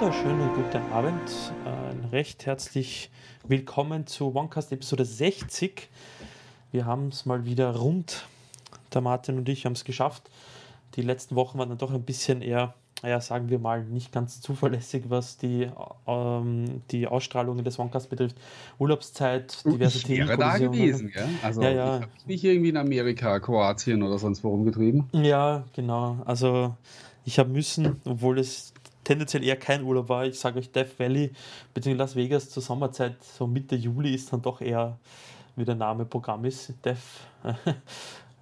wunderschönen guten Abend. Ein recht herzlich willkommen zu OneCast Episode 60. Wir haben es mal wieder rund. Der Martin und ich haben es geschafft. Die letzten Wochen waren dann doch ein bisschen eher, naja, sagen wir mal, nicht ganz zuverlässig, was die, ähm, die Ausstrahlungen des OneCast betrifft. Urlaubszeit, diverse ich wäre da gewesen, ja? Also ja, ja. ich nicht irgendwie in Amerika, Kroatien oder sonst wo rumgetrieben. Ja, genau. Also ich habe müssen, obwohl es tendenziell eher kein Urlaub war. Ich sage euch, Death Valley bzw. Las Vegas zur Sommerzeit, so Mitte Juli, ist dann doch eher, wie der Name Programm ist, Death.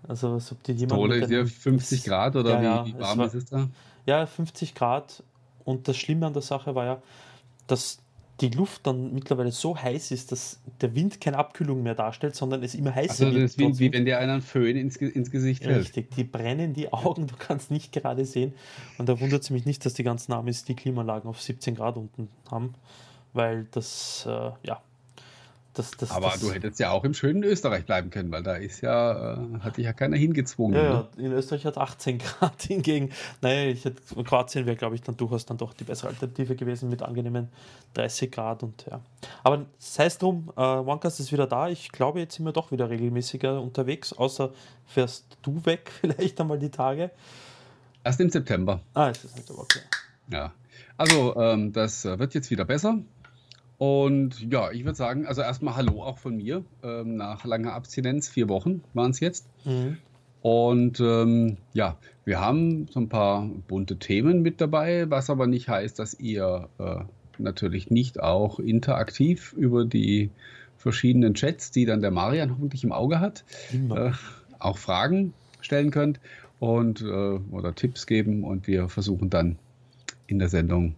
also, als ob die jemand. Tolle ist ja 50 Grad oder ja, wie, wie warm war, ist es da? Ja, 50 Grad. Und das Schlimme an der Sache war ja, dass die Luft dann mittlerweile so heiß ist, dass der Wind keine Abkühlung mehr darstellt, sondern es immer heißer also das wird. Also wie wenn dir einer einen Föhn ins, ins Gesicht hält. Richtig, die brennen die Augen, du kannst nicht gerade sehen. Und da wundert es mich nicht, dass die ganzen Amis die Klimaanlagen auf 17 Grad unten haben, weil das, äh, ja, das, das, Aber das, du hättest ja auch im schönen Österreich bleiben können, weil da ist ja, äh, hat dich ja keiner hingezwungen. Ja, ne? in Österreich hat 18 Grad hingegen. Naja, ich hätte, Kroatien wäre, glaube ich, dann durchaus dann doch die bessere Alternative gewesen mit angenehmen 30 Grad und ja. Aber sei es drum, äh, OneCast ist wieder da. Ich glaube, jetzt sind wir doch wieder regelmäßiger unterwegs, außer fährst du weg vielleicht einmal die Tage. Erst im September. Ah, es ist September, okay. Ja. Also, ähm, das äh, wird jetzt wieder besser. Und ja, ich würde sagen, also erstmal Hallo auch von mir. Ähm, nach langer Abstinenz, vier Wochen waren es jetzt. Mhm. Und ähm, ja, wir haben so ein paar bunte Themen mit dabei, was aber nicht heißt, dass ihr äh, natürlich nicht auch interaktiv über die verschiedenen Chats, die dann der Marian hoffentlich im Auge hat, äh, auch Fragen stellen könnt und äh, oder Tipps geben und wir versuchen dann in der Sendung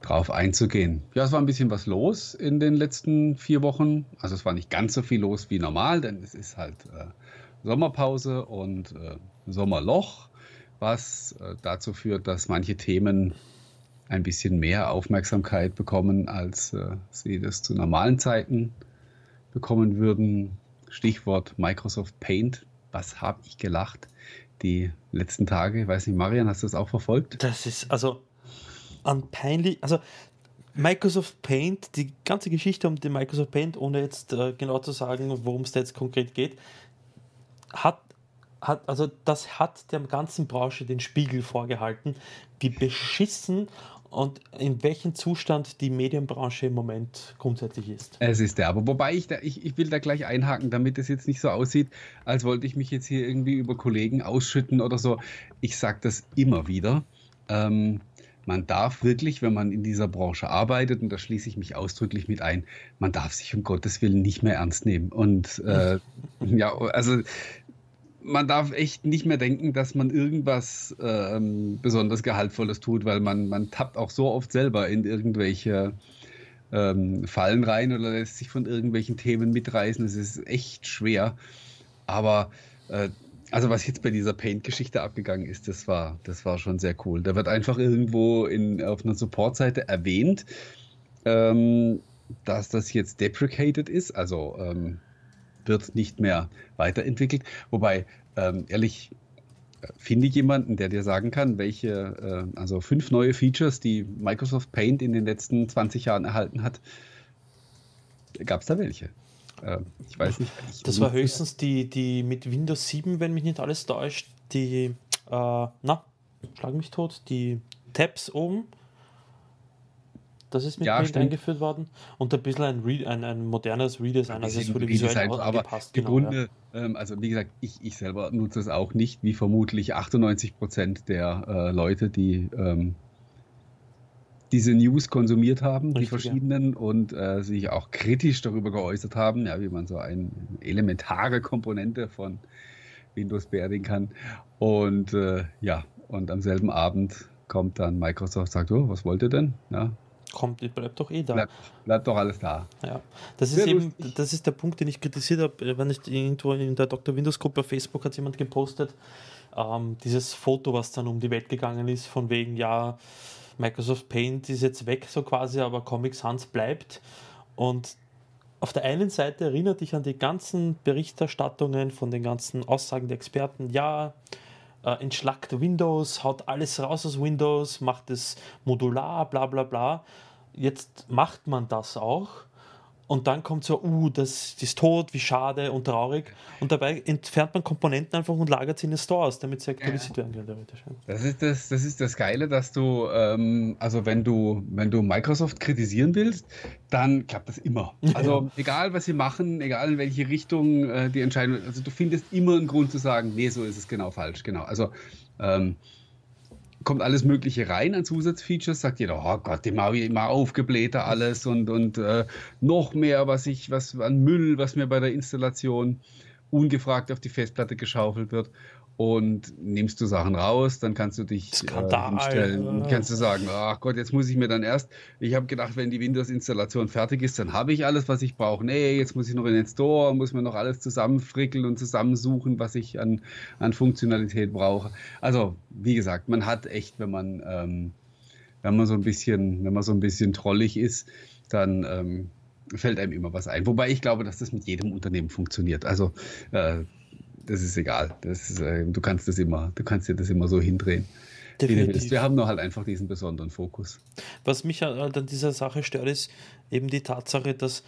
drauf einzugehen. Ja, es war ein bisschen was los in den letzten vier Wochen. Also es war nicht ganz so viel los wie normal, denn es ist halt äh, Sommerpause und äh, Sommerloch, was äh, dazu führt, dass manche Themen ein bisschen mehr Aufmerksamkeit bekommen, als äh, sie das zu normalen Zeiten bekommen würden. Stichwort Microsoft Paint. Was habe ich gelacht die letzten Tage? Ich weiß nicht, Marian, hast du das auch verfolgt? Das ist, also an peinlich, also Microsoft Paint, die ganze Geschichte um den Microsoft Paint, ohne jetzt äh, genau zu sagen, worum es jetzt konkret geht, hat, hat, also das hat der ganzen Branche den Spiegel vorgehalten, wie beschissen und in welchem Zustand die Medienbranche im Moment grundsätzlich ist. Es ist der, aber wobei ich, da, ich, ich will da gleich einhaken, damit es jetzt nicht so aussieht, als wollte ich mich jetzt hier irgendwie über Kollegen ausschütten oder so. Ich sage das immer wieder. Ähm, man darf wirklich, wenn man in dieser Branche arbeitet, und da schließe ich mich ausdrücklich mit ein, man darf sich um Gottes Willen nicht mehr ernst nehmen. Und äh, ja, also man darf echt nicht mehr denken, dass man irgendwas ähm, besonders Gehaltvolles tut, weil man, man tappt auch so oft selber in irgendwelche ähm, Fallen rein oder lässt sich von irgendwelchen Themen mitreißen. Es ist echt schwer. Aber äh, also was jetzt bei dieser Paint-Geschichte abgegangen ist, das war, das war schon sehr cool. Da wird einfach irgendwo in, auf einer Support-Seite erwähnt, ähm, dass das jetzt deprecated ist, also ähm, wird nicht mehr weiterentwickelt. Wobei, ähm, ehrlich, finde ich jemanden, der dir sagen kann, welche, äh, also fünf neue Features, die Microsoft Paint in den letzten 20 Jahren erhalten hat, gab es da welche? Äh, ich weiß nicht. Ich das war höchstens die, die mit Windows 7, wenn mich nicht alles täuscht, die, äh, na, schlag mich tot, die Tabs oben. Das ist mit ja, eingeführt worden. Und ein bisschen ein, Re ein, ein modernes Redesign, also es wurde visuell Redesign, aber. Im genau, Grunde, ja. ähm, also wie gesagt, ich, ich selber nutze es auch nicht, wie vermutlich 98 Prozent der äh, Leute, die ähm, diese News konsumiert haben, Richtig, die verschiedenen, ja. und äh, sich auch kritisch darüber geäußert haben, ja, wie man so eine elementare Komponente von Windows beerdigen kann. Und äh, ja, und am selben Abend kommt dann Microsoft, sagt, oh, was wollt ihr denn? Ja, kommt, bleibt doch eh da. Bleibt, bleibt doch alles da. Ja, das ist eben, das ist der Punkt, den ich kritisiert habe, wenn ich irgendwo in der Dr. Windows Gruppe auf Facebook hat jemand gepostet, ähm, dieses Foto, was dann um die Welt gegangen ist, von wegen, ja, Microsoft Paint ist jetzt weg, so quasi, aber Comic Sans bleibt. Und auf der einen Seite erinnert dich an die ganzen Berichterstattungen von den ganzen Aussagen der Experten, ja, äh, entschlackt Windows, haut alles raus aus Windows, macht es modular, bla bla bla. Jetzt macht man das auch und dann kommt so, uh, das, das ist tot, wie schade und traurig. Und dabei entfernt man Komponenten einfach und lagert sie in den Store aus, damit sie aktualisiert ja. werden können. Das ist das, das ist das Geile, dass du, ähm, also wenn du, wenn du Microsoft kritisieren willst, dann klappt das immer. Also ja. egal, was sie machen, egal in welche Richtung äh, die Entscheidung, also du findest immer einen Grund zu sagen, nee, so ist es genau falsch, genau. Also ähm, kommt alles Mögliche rein an Zusatzfeatures, sagt jeder, oh Gott, immer, immer aufgeblähter alles und, und äh, noch mehr, was ich, was an Müll, was mir bei der Installation ungefragt auf die Festplatte geschaufelt wird und nimmst du Sachen raus, dann kannst du dich äh, hinstellen. Ja. Kannst du sagen, ach Gott, jetzt muss ich mir dann erst, ich habe gedacht, wenn die Windows-Installation fertig ist, dann habe ich alles, was ich brauche. Nee, jetzt muss ich noch in den Store, muss mir noch alles zusammenfrickeln und zusammensuchen, was ich an, an Funktionalität brauche. Also, wie gesagt, man hat echt, wenn man, ähm, wenn man so ein bisschen, wenn man so ein bisschen trollig ist, dann ähm, fällt einem immer was ein. Wobei ich glaube, dass das mit jedem Unternehmen funktioniert. Also äh, das ist egal. Das ist, äh, du kannst das immer, du kannst dir das immer so hindrehen. Wir haben nur halt einfach diesen besonderen Fokus. Was mich halt an dieser Sache stört, ist eben die Tatsache, dass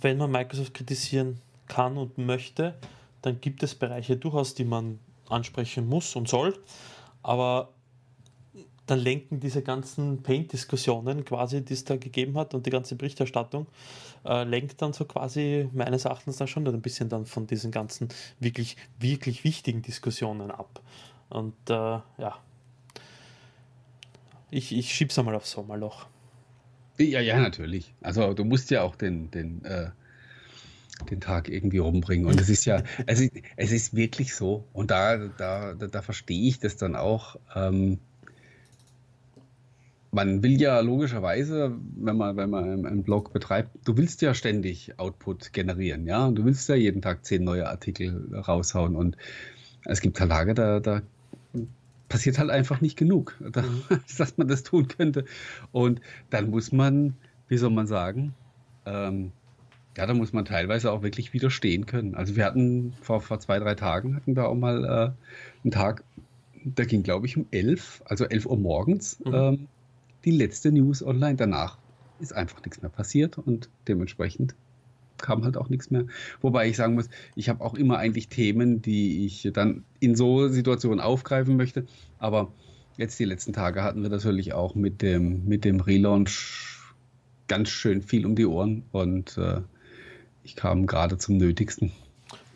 wenn man Microsoft kritisieren kann und möchte, dann gibt es Bereiche durchaus, die man ansprechen muss und soll. Aber dann lenken diese ganzen Paint-Diskussionen quasi, die es da gegeben hat und die ganze Berichterstattung, äh, lenkt dann so quasi meines Erachtens dann schon ein bisschen dann von diesen ganzen wirklich, wirklich wichtigen Diskussionen ab. Und äh, ja, ich, ich schieb's einmal aufs Sommerloch. Ja, ja, natürlich. Also du musst ja auch den, den, äh, den Tag irgendwie rumbringen. Und es ist ja, es ist, es ist wirklich so. Und da, da, da, da verstehe ich das dann auch. Ähm, man will ja logischerweise, wenn man, wenn man einen Blog betreibt, du willst ja ständig Output generieren, ja. Und du willst ja jeden Tag zehn neue Artikel raushauen. Und es gibt halt Tage, da, da passiert halt einfach nicht genug, da, dass man das tun könnte. Und dann muss man, wie soll man sagen, ähm, ja, da muss man teilweise auch wirklich widerstehen können. Also wir hatten vor, vor zwei, drei Tagen hatten wir auch mal äh, einen Tag, da ging, glaube ich, um elf, also elf Uhr morgens, mhm. ähm, die letzte News online. Danach ist einfach nichts mehr passiert und dementsprechend kam halt auch nichts mehr. Wobei ich sagen muss, ich habe auch immer eigentlich Themen, die ich dann in so Situationen aufgreifen möchte. Aber jetzt die letzten Tage hatten wir natürlich auch mit dem, mit dem Relaunch ganz schön viel um die Ohren und äh, ich kam gerade zum Nötigsten.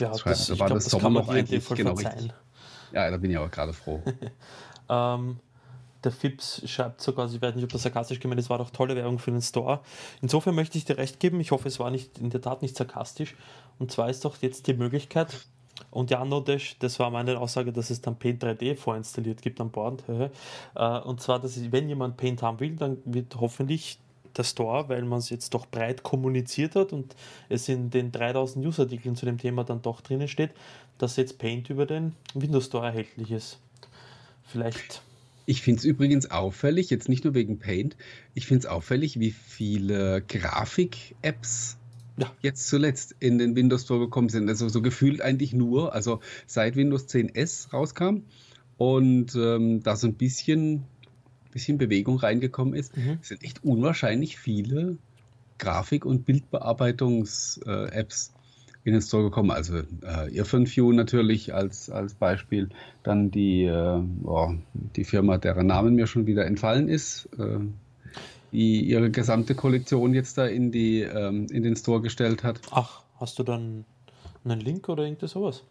Ja, das, das, da war glaub, das, Sommer noch eigentlich genau verzeihen. richtig. Ja, da bin ich aber gerade froh. ähm, der Fips schreibt sogar, ich weiß nicht, ob das sarkastisch gemeint ist, war doch tolle Werbung für den Store. Insofern möchte ich dir recht geben, ich hoffe, es war nicht in der Tat nicht sarkastisch. Und zwar ist doch jetzt die Möglichkeit, und ja, Nodesh, das war meine Aussage, dass es dann Paint 3D vorinstalliert gibt an Bord. Äh, und zwar, dass wenn jemand Paint haben will, dann wird hoffentlich der Store, weil man es jetzt doch breit kommuniziert hat und es in den 3000 User-Artikeln zu dem Thema dann doch drinnen steht, dass jetzt Paint über den Windows Store erhältlich ist. Vielleicht ich finde es übrigens auffällig, jetzt nicht nur wegen Paint, ich finde es auffällig, wie viele Grafik-Apps ja. jetzt zuletzt in den Windows Store gekommen sind. Also so gefühlt eigentlich nur, also seit Windows 10S rauskam und ähm, da so ein bisschen, bisschen Bewegung reingekommen ist, mhm. sind echt unwahrscheinlich viele Grafik- und Bildbearbeitungs-Apps in den Store gekommen. Also äh, Earphone natürlich als, als Beispiel. Dann die, äh, oh, die Firma, deren Namen mir schon wieder entfallen ist, äh, die ihre gesamte Kollektion jetzt da in, die, ähm, in den Store gestellt hat. Ach, hast du dann einen Link oder irgendwas sowas?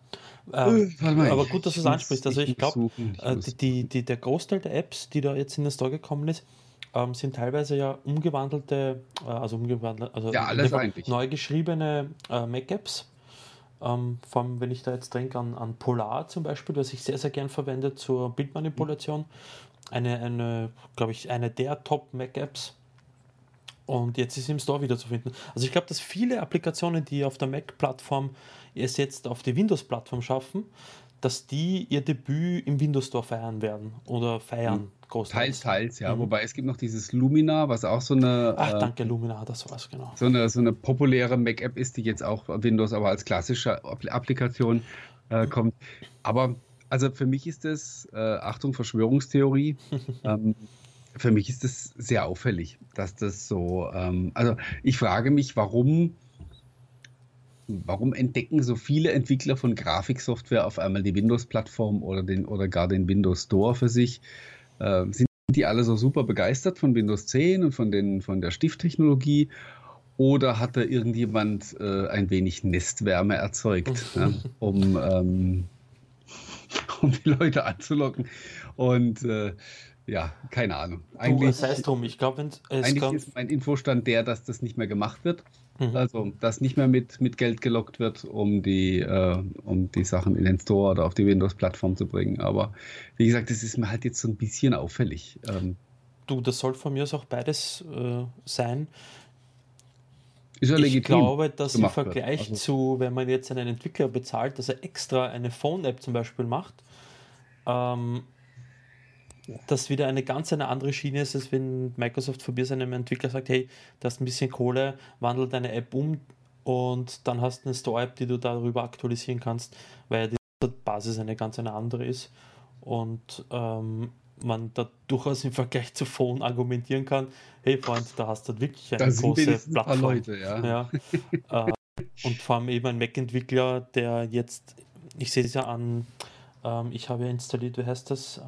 Ähm, mal, aber gut, dass du es ansprichst. Also ich, glaube, äh, die, die, der Großteil der Apps, die da jetzt in den Store gekommen ist, ähm, sind teilweise ja umgewandelte, äh, also umgewandelt, also ja, neu geschriebene äh, Mac-Apps. Ähm, vor allem, wenn ich da jetzt denke an, an Polar zum Beispiel, was ich sehr, sehr gern verwende zur Bildmanipulation. Eine, eine glaube ich, eine der Top-Mac-Apps. Und jetzt ist sie im Store wieder zu finden. Also ich glaube, dass viele Applikationen, die auf der Mac-Plattform es jetzt auf die Windows-Plattform schaffen, dass die ihr Debüt im Windows Store feiern werden oder feiern. Mhm. Teils, teils, ja. Mhm. Wobei es gibt noch dieses Lumina, was auch so eine. Ach, äh, danke, Lumina, das war's, genau. So eine, so eine populäre Mac-App ist, die jetzt auch Windows aber als klassische Applikation äh, kommt. Aber Also für mich ist das, äh, Achtung, Verschwörungstheorie, ähm, für mich ist das sehr auffällig, dass das so, ähm, also ich frage mich, warum, warum entdecken so viele Entwickler von Grafiksoftware auf einmal die Windows-Plattform oder, den, oder gar den Windows Store für sich? Äh, sind die alle so super begeistert von Windows 10 und von, den, von der Stifttechnologie? Oder hat da irgendjemand äh, ein wenig Nestwärme erzeugt, ja, um, ähm, um die Leute anzulocken? Und äh, ja, keine Ahnung. Eigentlich, du, heißt drum, ich glaube, eigentlich ist mein Infostand der, dass das nicht mehr gemacht wird. Mhm. Also, dass nicht mehr mit, mit Geld gelockt wird, um die, äh, um die Sachen in den Store oder auf die Windows-Plattform zu bringen. Aber wie gesagt, das ist mir halt jetzt so ein bisschen auffällig. Ähm, du, das soll von mir aus auch beides äh, sein. Ist ja ich legitim, glaube, dass im Vergleich also, zu, wenn man jetzt einen Entwickler bezahlt, dass er extra eine Phone-App zum Beispiel macht, ähm, das wieder eine ganz eine andere Schiene ist, als wenn Microsoft für seinem Entwickler sagt, hey, du hast ein bisschen Kohle, wandel deine App um und dann hast du eine Store-App, die du darüber aktualisieren kannst, weil die Basis eine ganz eine andere ist und ähm, man da durchaus im Vergleich zu Phone argumentieren kann, hey Freund, da hast du wirklich eine da große Plattform. Leute, ja. ja äh, und vor allem eben ein Mac-Entwickler, der jetzt, ich sehe es ja an ähm, ich habe installiert, wie heißt das, äh,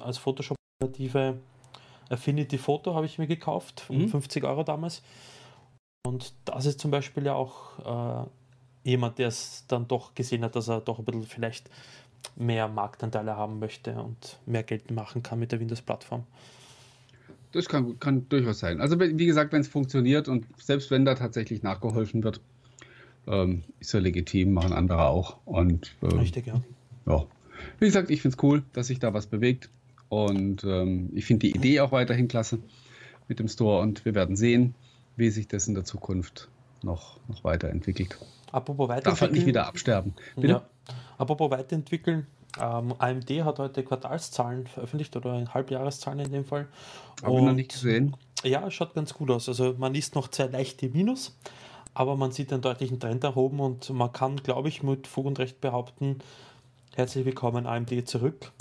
als Photoshop-Alternative Affinity Photo habe ich mir gekauft, um mhm. 50 Euro damals. Und das ist zum Beispiel ja auch äh, jemand, der es dann doch gesehen hat, dass er doch ein bisschen vielleicht mehr Marktanteile haben möchte und mehr Geld machen kann mit der Windows-Plattform. Das kann, kann durchaus sein. Also wie gesagt, wenn es funktioniert und selbst wenn da tatsächlich nachgeholfen wird, ähm, ist ja legitim, machen andere auch. Und, äh, Richtig, ja ja, wie gesagt, ich finde es cool, dass sich da was bewegt. Und ähm, ich finde die Idee auch weiterhin klasse mit dem Store. Und wir werden sehen, wie sich das in der Zukunft noch, noch weiterentwickelt. Apropos weiterentwickeln. Darf halt nicht wieder absterben. Bitte? Ja. Apropos weiterentwickeln. Ähm, AMD hat heute Quartalszahlen veröffentlicht oder Halbjahreszahlen in dem Fall. Habe ich noch nicht gesehen. Ja, schaut ganz gut aus. Also man liest noch zwei leichte Minus, aber man sieht einen deutlichen Trend erhoben und man kann, glaube ich, mit Fug und Recht behaupten, Herzlich willkommen AMD zurück.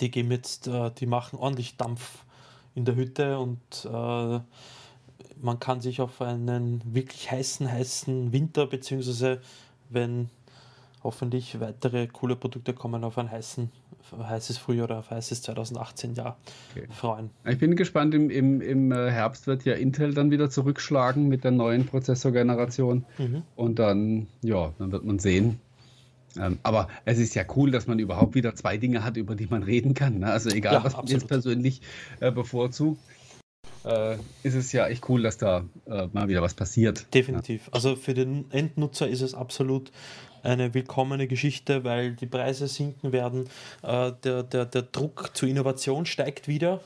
Die geben jetzt, äh, die machen ordentlich Dampf in der Hütte und äh, man kann sich auf einen wirklich heißen, heißen Winter, beziehungsweise wenn hoffentlich weitere coole Produkte kommen, auf ein heißen, heißes Frühjahr oder auf heißes 2018 Jahr okay. freuen. Ich bin gespannt, im, im, im Herbst wird ja Intel dann wieder zurückschlagen mit der neuen Prozessorgeneration mhm. und dann, ja, dann wird man sehen, aber es ist ja cool, dass man überhaupt wieder zwei Dinge hat, über die man reden kann. Ne? Also egal, ja, was man jetzt persönlich äh, bevorzugt, äh, ist es ja echt cool, dass da äh, mal wieder was passiert. Definitiv. Ja. Also für den Endnutzer ist es absolut eine willkommene Geschichte, weil die Preise sinken werden. Der, der, der Druck zur Innovation steigt wieder.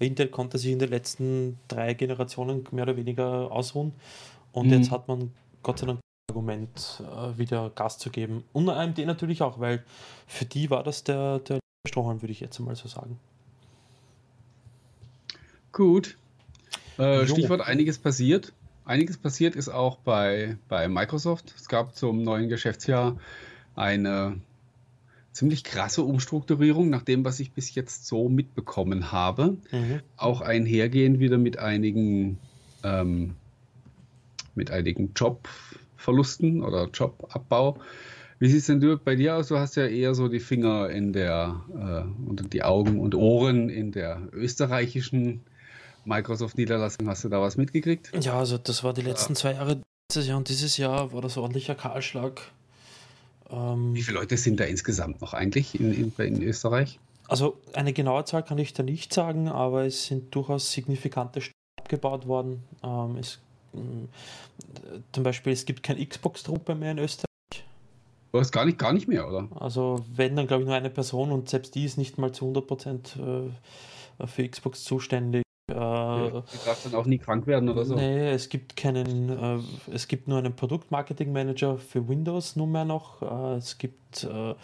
Intel konnte sich in den letzten drei Generationen mehr oder weniger ausruhen. Und mhm. jetzt hat man Gott sei Dank Argument, äh, wieder Gas zu geben. Und AMD natürlich auch, weil für die war das der, der Strohhalm, würde ich jetzt mal so sagen. Gut. Äh, Stichwort einiges passiert. Einiges passiert ist auch bei, bei Microsoft. Es gab zum neuen Geschäftsjahr eine ziemlich krasse Umstrukturierung, nach dem, was ich bis jetzt so mitbekommen habe. Mhm. Auch einhergehend wieder mit einigen, ähm, mit einigen Job, Verlusten oder Jobabbau. Wie sieht es denn bei dir aus? Du hast ja eher so die Finger in der äh, und die Augen und Ohren in der österreichischen Microsoft-Niederlassung. Hast du da was mitgekriegt? Ja, also das war die letzten ja. zwei Jahre. Letztes Jahr und dieses Jahr war das ordentlicher Kahlschlag. Ähm, Wie viele Leute sind da insgesamt noch eigentlich in, in, in Österreich? Also eine genaue Zahl kann ich da nicht sagen, aber es sind durchaus signifikante Stellen abgebaut worden. Ähm, es zum Beispiel, es gibt keine Xbox-Truppe mehr in Österreich. Was gar nicht, gar nicht mehr, oder? Also, wenn, dann glaube ich nur eine Person und selbst die ist nicht mal zu 100% äh, für Xbox zuständig. Äh, ja, die darf dann auch nie krank werden oder so. Nee, es gibt keinen, äh, es gibt nur einen Produktmarketing-Manager für Windows nunmehr noch. Äh, es gibt äh,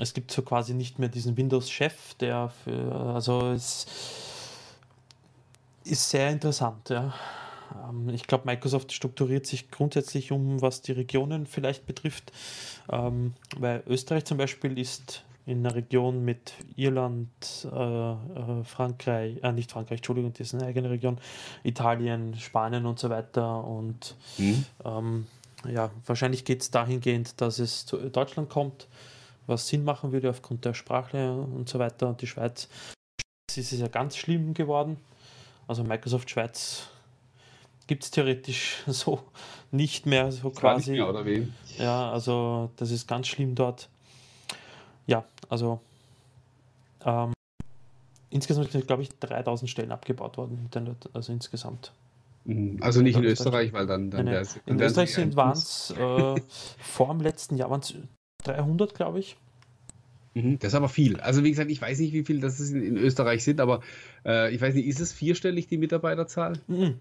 es gibt so quasi nicht mehr diesen Windows-Chef, der für, also es ist sehr interessant, ja. Ähm, ich glaube, Microsoft strukturiert sich grundsätzlich um, was die Regionen vielleicht betrifft, ähm, weil Österreich zum Beispiel ist in einer Region mit Irland, äh, äh, Frankreich, äh, nicht Frankreich, Entschuldigung, das ist eine eigene Region, Italien, Spanien und so weiter. Und mhm. ähm, ja, wahrscheinlich geht es dahingehend, dass es zu Deutschland kommt, was Sinn machen würde aufgrund der Sprache und so weiter. Und die Schweiz ist es ja ganz schlimm geworden. Also Microsoft Schweiz gibt es theoretisch so nicht mehr, so quasi. Mehr, oder wie? Ja, also das ist ganz schlimm dort. Ja, also ähm, insgesamt sind, glaube ich, 3000 Stellen abgebaut worden, also insgesamt. Mhm. Also nicht in Österreich, weil dann, dann nee, nee. In Österreich waren es äh, vor dem letzten Jahr waren es 300, glaube ich. Mhm, das ist aber viel. Also wie gesagt, ich weiß nicht, wie viel das in, in Österreich sind, aber äh, ich weiß nicht, ist es vierstellig die Mitarbeiterzahl? Mhm.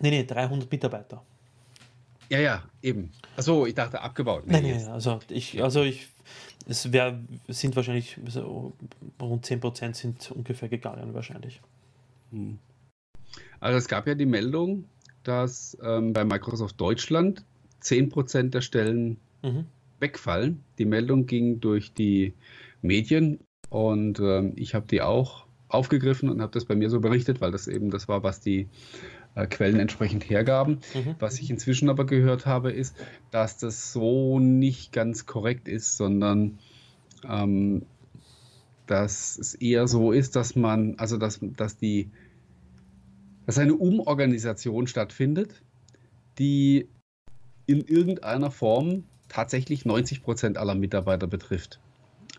Nee, nee, 300 Mitarbeiter. Ja, ja, eben. Achso, ich dachte abgebaut. Nee, nee, nee also ich, also ich, es wär, sind wahrscheinlich so rund 10% sind ungefähr gegangen wahrscheinlich. Hm. Also es gab ja die Meldung, dass ähm, bei Microsoft Deutschland 10% der Stellen mhm. wegfallen. Die Meldung ging durch die Medien und ähm, ich habe die auch aufgegriffen und habe das bei mir so berichtet, weil das eben das war, was die äh, Quellen entsprechend hergaben. Mhm. Was ich inzwischen aber gehört habe, ist, dass das so nicht ganz korrekt ist, sondern ähm, dass es eher so ist, dass man, also dass, dass die, dass eine Umorganisation stattfindet, die in irgendeiner Form tatsächlich 90 Prozent aller Mitarbeiter betrifft.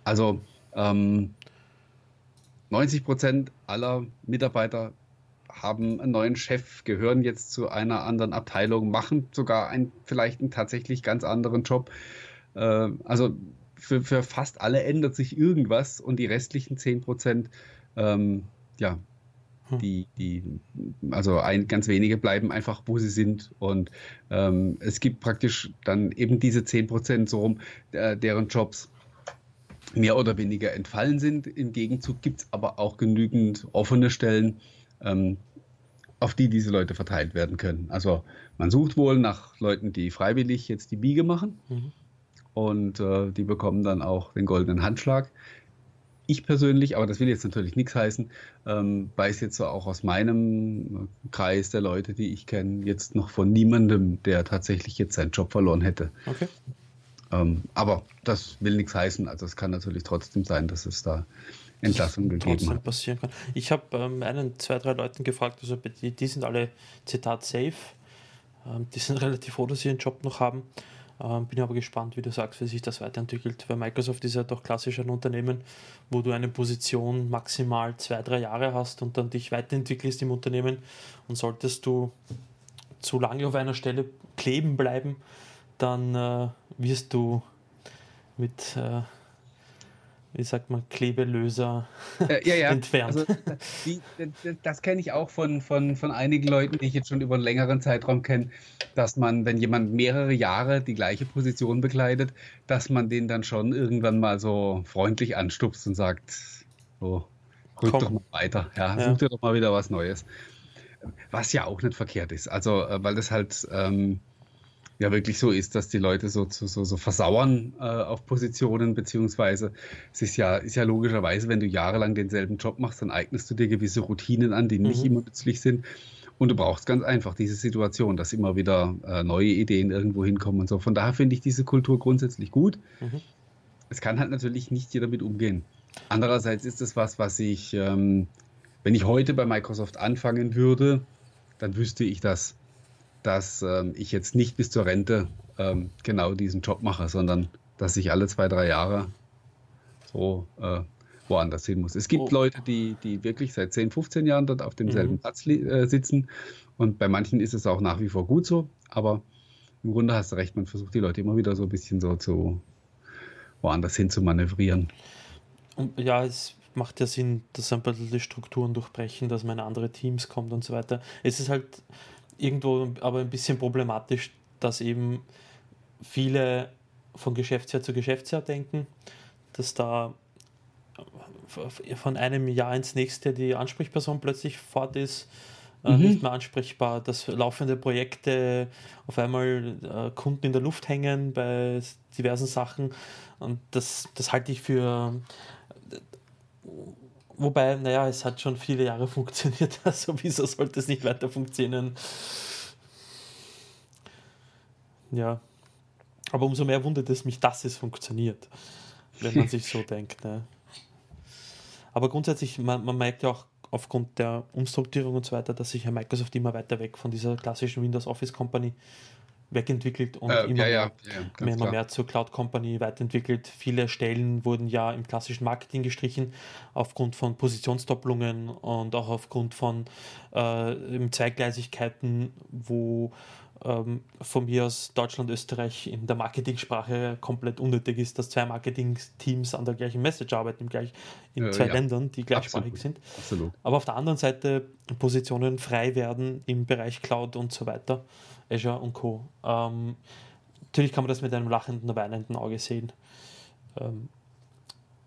Also ähm, 90 Prozent aller Mitarbeiter haben einen neuen Chef, gehören jetzt zu einer anderen Abteilung, machen sogar ein, vielleicht einen tatsächlich ganz anderen Job. Äh, also für, für fast alle ändert sich irgendwas und die restlichen 10 Prozent, ähm, ja, hm. die, die, also ein, ganz wenige bleiben einfach, wo sie sind. Und ähm, es gibt praktisch dann eben diese 10 Prozent so rum, äh, deren Jobs mehr oder weniger entfallen sind. Im Gegenzug gibt es aber auch genügend offene Stellen, ähm, auf die diese Leute verteilt werden können. Also man sucht wohl nach Leuten, die freiwillig jetzt die Biege machen mhm. und äh, die bekommen dann auch den goldenen Handschlag. Ich persönlich, aber das will jetzt natürlich nichts heißen, ähm, weiß jetzt so auch aus meinem Kreis der Leute, die ich kenne, jetzt noch von niemandem, der tatsächlich jetzt seinen Job verloren hätte. Okay. Ähm, aber das will nichts heißen. Also es kann natürlich trotzdem sein, dass es da Entlassung gegeben hat. passieren kann. Ich habe ähm, einen, zwei, drei Leuten gefragt, also die, die sind alle, Zitat, safe. Ähm, die sind relativ froh, dass sie ihren Job noch haben. Ähm, bin aber gespannt, wie du sagst, wie sich das weiterentwickelt. Weil Microsoft ist ja doch klassisch ein Unternehmen, wo du eine Position maximal zwei, drei Jahre hast und dann dich weiterentwickelst im Unternehmen. Und solltest du zu lange auf einer Stelle kleben bleiben, dann äh, wirst du mit äh, wie sagt man, Klebelöser äh, ja, ja. entfernt. Also, die, das kenne ich auch von, von, von einigen Leuten, die ich jetzt schon über einen längeren Zeitraum kenne, dass man, wenn jemand mehrere Jahre die gleiche Position bekleidet, dass man den dann schon irgendwann mal so freundlich anstupst und sagt, so, rück doch mal weiter, ja, ja, such dir doch mal wieder was Neues. Was ja auch nicht verkehrt ist. Also, äh, weil das halt ähm, ja wirklich so ist, dass die Leute so, so, so versauern äh, auf Positionen, beziehungsweise es ist ja, ist ja logischerweise, wenn du jahrelang denselben Job machst, dann eignest du dir gewisse Routinen an, die mhm. nicht immer nützlich sind. Und du brauchst ganz einfach diese Situation, dass immer wieder äh, neue Ideen irgendwo hinkommen und so. Von daher finde ich diese Kultur grundsätzlich gut. Mhm. Es kann halt natürlich nicht jeder mit umgehen. Andererseits ist es was, was ich, ähm, wenn ich heute bei Microsoft anfangen würde, dann wüsste ich das dass ähm, ich jetzt nicht bis zur Rente ähm, genau diesen Job mache, sondern dass ich alle zwei, drei Jahre so äh, woanders hin muss. Es gibt oh. Leute, die, die wirklich seit 10, 15 Jahren dort auf demselben mhm. Platz äh, sitzen und bei manchen ist es auch nach wie vor gut so, aber im Grunde hast du recht, man versucht die Leute immer wieder so ein bisschen so zu woanders hin zu manövrieren. Und ja, es macht ja Sinn, dass ein bisschen die Strukturen durchbrechen, dass man in andere Teams kommt und so weiter. Es ist halt irgendwo aber ein bisschen problematisch, dass eben viele von Geschäftsjahr zu Geschäftsjahr denken, dass da von einem Jahr ins nächste die Ansprechperson plötzlich fort ist. äh, mhm. nicht mehr ansprechbar, dass laufende Projekte auf einmal äh, Kunden in der Luft hängen bei diversen Sachen. Und das, das halte ich für. Wobei, naja, es hat schon viele Jahre funktioniert, also wieso sollte es nicht weiter funktionieren? Ja. Aber umso mehr wundert es mich, dass es funktioniert, wenn man sich so denkt. Ne? Aber grundsätzlich, man, man merkt ja auch aufgrund der Umstrukturierung und so weiter, dass sich ja Microsoft immer weiter weg von dieser klassischen Windows Office Company wegentwickelt und äh, immer, ja, mehr, ja, mehr, immer mehr zur Cloud Company weiterentwickelt. Viele Stellen wurden ja im klassischen Marketing gestrichen, aufgrund von Positionsdoppelungen und auch aufgrund von äh, Zweigleisigkeiten, wo ähm, von mir aus Deutschland, Österreich in der Marketingsprache komplett unnötig ist, dass zwei Marketing-Teams an der gleichen Message arbeiten, gleich in äh, zwei ja. Ländern, die gleichsprachig Absolut. sind. Absolut. Aber auf der anderen Seite Positionen frei werden im Bereich Cloud und so weiter, Azure und Co. Ähm, natürlich kann man das mit einem lachenden, weinenden Auge sehen. Ähm,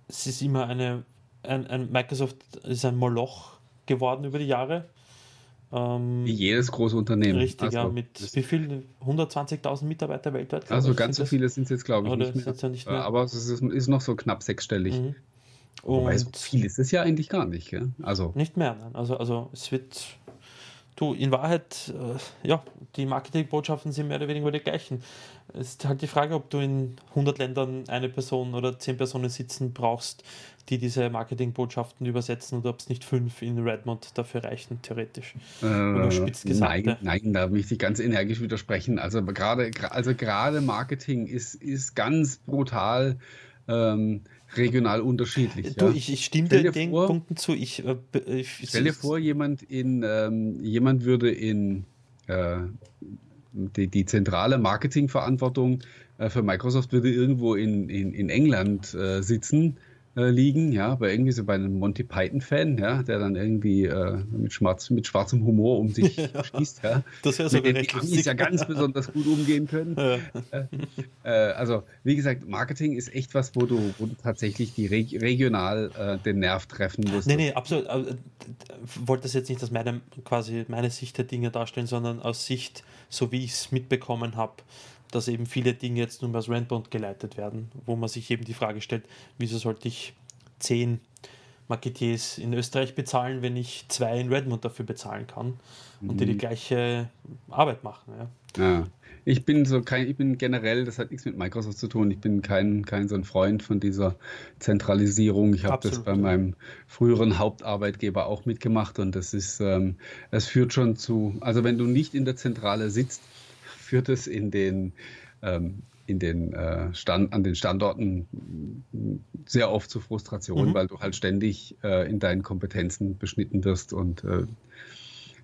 es ist immer eine, ein, ein Microsoft ist ein Moloch geworden über die Jahre ähm, Wie jedes große Unternehmen. Richtig, also, ja, mit wie viel? 120.000 Mitarbeiter weltweit? Also ganz so viele sind es jetzt, glaube ich, nicht mehr. Ja nicht mehr. Aber es ist, ist, noch so knapp sechsstellig. Mhm. Wobei so viel ist es ja eigentlich gar nicht. Gell? Also. Nicht mehr, nein. Also, also es wird Du, in Wahrheit, äh, ja, die Marketingbotschaften sind mehr oder weniger die gleichen. Es ist halt die Frage, ob du in 100 Ländern eine Person oder 10 Personen sitzen brauchst, die diese Marketingbotschaften übersetzen oder ob es nicht fünf in Redmond dafür reichen, theoretisch. Äh, nein, nein, da möchte ich ganz energisch widersprechen. Also gerade also gerade Marketing ist, ist ganz brutal ähm, regional unterschiedlich. Du, ja. ich, ich stimme dir in den vor, Punkten zu. Ich, äh, ich, stell dir vor, jemand, in, ähm, jemand würde in äh, die, die zentrale Marketingverantwortung äh, für Microsoft würde irgendwo in, in, in England äh, sitzen äh, liegen, ja, bei irgendwie so bei einem Monty Python-Fan, ja, der dann irgendwie äh, mit, Schwarz, mit schwarzem Humor um sich ja, schießt, ja. Das wäre so mit den die ja ganz besonders gut umgehen können. Ja. Äh, also, wie gesagt, Marketing ist echt was, wo du, wo du tatsächlich die Re regional äh, den Nerv treffen musst. Nee, nee, absolut. Ich wollte das jetzt nicht aus meinem, quasi meine Sicht der Dinge darstellen, sondern aus Sicht, so wie ich es mitbekommen habe dass eben viele Dinge jetzt nur aus Randbond geleitet werden, wo man sich eben die Frage stellt, wieso sollte ich zehn Marketiers in Österreich bezahlen, wenn ich zwei in Redmond dafür bezahlen kann und die die mhm. gleiche Arbeit machen. Ja. ja. Ich bin so kein, ich bin generell, das hat nichts mit Microsoft zu tun. Ich bin kein, kein so ein Freund von dieser Zentralisierung. Ich habe das bei meinem früheren Hauptarbeitgeber auch mitgemacht und das ist, ähm, es führt schon zu, also wenn du nicht in der Zentrale sitzt, führt es in den, ähm, in den, äh, Stand, an den Standorten sehr oft zu Frustration, mhm. weil du halt ständig äh, in deinen Kompetenzen beschnitten wirst und äh,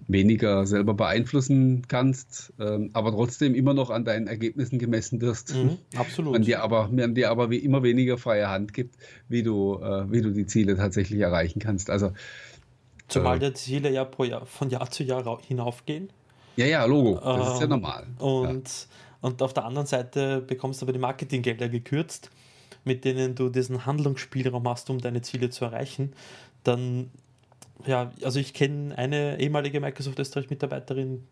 weniger selber beeinflussen kannst, ähm, aber trotzdem immer noch an deinen Ergebnissen gemessen wirst. Mhm, absolut. Man dir aber, man dir aber wie immer weniger freie Hand gibt, wie du, äh, wie du die Ziele tatsächlich erreichen kannst. Also, Zumal äh, die Ziele ja pro Jahr, von Jahr zu Jahr hinaufgehen. Ja, ja, Logo. Das ähm, ist ja ähm, normal. Und, ja. und auf der anderen Seite bekommst du aber die Marketinggelder gekürzt, mit denen du diesen Handlungsspielraum hast, um deine Ziele zu erreichen. Dann, ja, also ich kenne eine ehemalige Microsoft Österreich-Mitarbeiterin,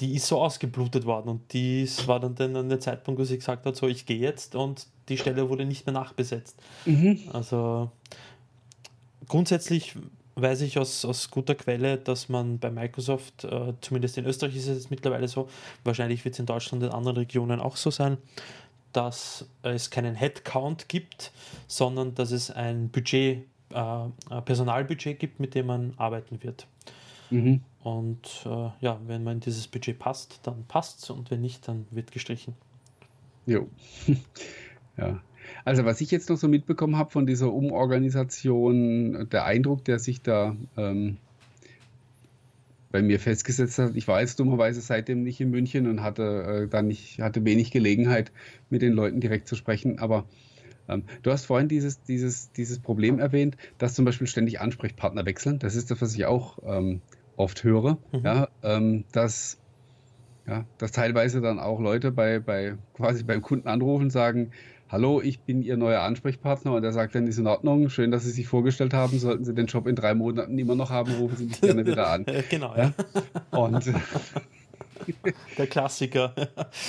die ist so ausgeblutet worden und die war dann, dann an der Zeitpunkt, wo sie gesagt hat, so ich gehe jetzt und die Stelle wurde nicht mehr nachbesetzt. Mhm. Also grundsätzlich weiß ich aus, aus guter Quelle, dass man bei Microsoft, äh, zumindest in Österreich ist es mittlerweile so, wahrscheinlich wird es in Deutschland und in anderen Regionen auch so sein, dass es keinen Headcount gibt, sondern dass es ein Budget, äh, Personalbudget gibt, mit dem man arbeiten wird. Mhm. Und äh, ja, wenn man in dieses Budget passt, dann passt es und wenn nicht, dann wird gestrichen. Jo. ja. Also was ich jetzt noch so mitbekommen habe von dieser Umorganisation, der Eindruck, der sich da ähm, bei mir festgesetzt hat, ich war jetzt dummerweise seitdem nicht in München und hatte äh, dann nicht, hatte wenig Gelegenheit, mit den Leuten direkt zu sprechen, aber ähm, Du hast vorhin dieses, dieses, dieses Problem erwähnt, dass zum Beispiel ständig Ansprechpartner wechseln. Das ist das, was ich auch ähm, oft höre. Mhm. Ja, ähm, dass, ja, dass teilweise dann auch Leute bei, bei quasi beim Kunden anrufen und sagen, hallo, ich bin Ihr neuer Ansprechpartner und er sagt dann, ist in Ordnung, schön, dass Sie sich vorgestellt haben, sollten Sie den Job in drei Monaten immer noch haben, rufen Sie mich gerne wieder an. genau, ja. Und der Klassiker.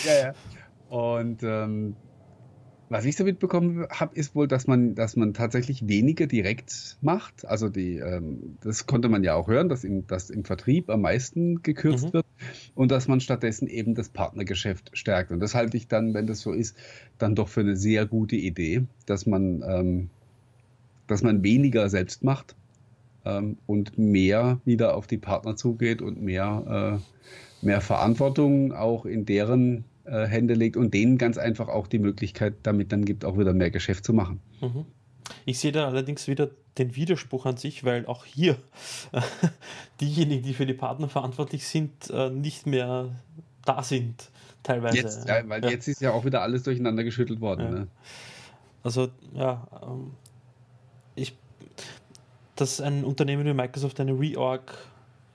ja, ja. Und ähm, was ich so mitbekommen habe, ist wohl, dass man, dass man tatsächlich weniger direkt macht. Also die, ähm, das konnte man ja auch hören, dass im, dass im Vertrieb am meisten gekürzt mhm. wird und dass man stattdessen eben das Partnergeschäft stärkt. Und das halte ich dann, wenn das so ist, dann doch für eine sehr gute Idee, dass man, ähm, dass man weniger selbst macht ähm, und mehr wieder auf die Partner zugeht und mehr, äh, mehr Verantwortung auch in deren äh, Hände legt und denen ganz einfach auch die Möglichkeit damit dann gibt, auch wieder mehr Geschäft zu machen. Mhm. Ich sehe da allerdings wieder den Widerspruch an sich, weil auch hier äh, diejenigen, die für die Partner verantwortlich sind, äh, nicht mehr da sind, teilweise. Jetzt, ja, weil ja. jetzt ist ja auch wieder alles durcheinander geschüttelt worden. Ja. Ne? Also, ja, ähm, ich, dass ein Unternehmen wie Microsoft eine Reorg,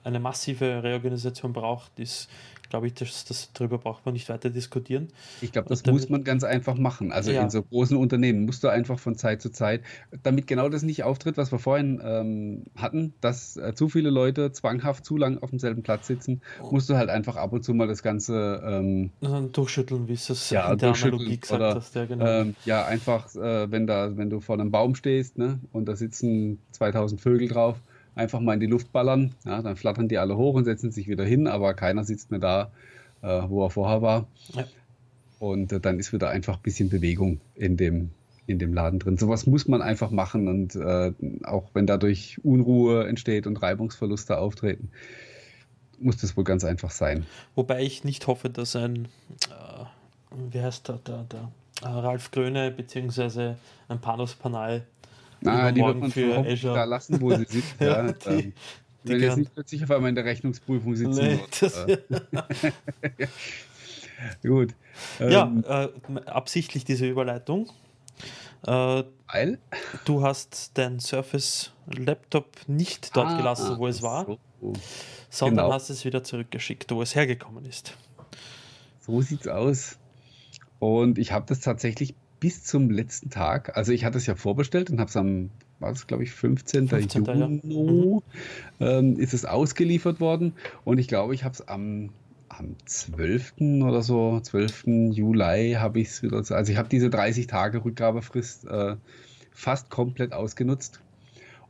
eine massive Reorganisation braucht, ist glaube ich, das, das, darüber braucht man nicht weiter diskutieren. Ich glaube, das damit, muss man ganz einfach machen. Also ja. in so großen Unternehmen musst du einfach von Zeit zu Zeit, damit genau das nicht auftritt, was wir vorhin ähm, hatten, dass äh, zu viele Leute zwanghaft zu lang auf demselben Platz sitzen, oh. musst du halt einfach ab und zu mal das Ganze ähm, durchschütteln, wie es das ja, in der Analogie gesagt oder, hast. Ja, genau. ähm, ja einfach, äh, wenn, da, wenn du vor einem Baum stehst ne, und da sitzen 2000 Vögel drauf, einfach mal in die Luft ballern. Ja, dann flattern die alle hoch und setzen sich wieder hin, aber keiner sitzt mehr da, äh, wo er vorher war. Ja. Und äh, dann ist wieder einfach ein bisschen Bewegung in dem, in dem Laden drin. Sowas muss man einfach machen und äh, auch wenn dadurch Unruhe entsteht und Reibungsverluste auftreten, muss das wohl ganz einfach sein. Wobei ich nicht hoffe, dass ein, äh, wie heißt der, der, der äh, Ralf Gröne beziehungsweise ein Panos Panal na, die wird man für da lassen, wo sie sind. ja, ja, die, ähm, die wenn jetzt nicht plötzlich auf einmal in der Rechnungsprüfung sitzen nee, wird. Äh. Gut. Ja, ähm, äh, absichtlich diese Überleitung. Äh, Weil? Du hast dein Surface Laptop nicht dort ah, gelassen, wo es war, so. sondern genau. hast es wieder zurückgeschickt, wo es hergekommen ist. So sieht's aus. Und ich habe das tatsächlich bis zum letzten Tag, also ich hatte es ja vorbestellt und habe es am, war es glaube ich 15. 15. Juni, ja. mhm. ähm, ist es ausgeliefert worden und ich glaube, ich habe es am, am 12. oder so, 12. Juli habe ich es wieder, also ich habe diese 30 Tage Rückgabefrist äh, fast komplett ausgenutzt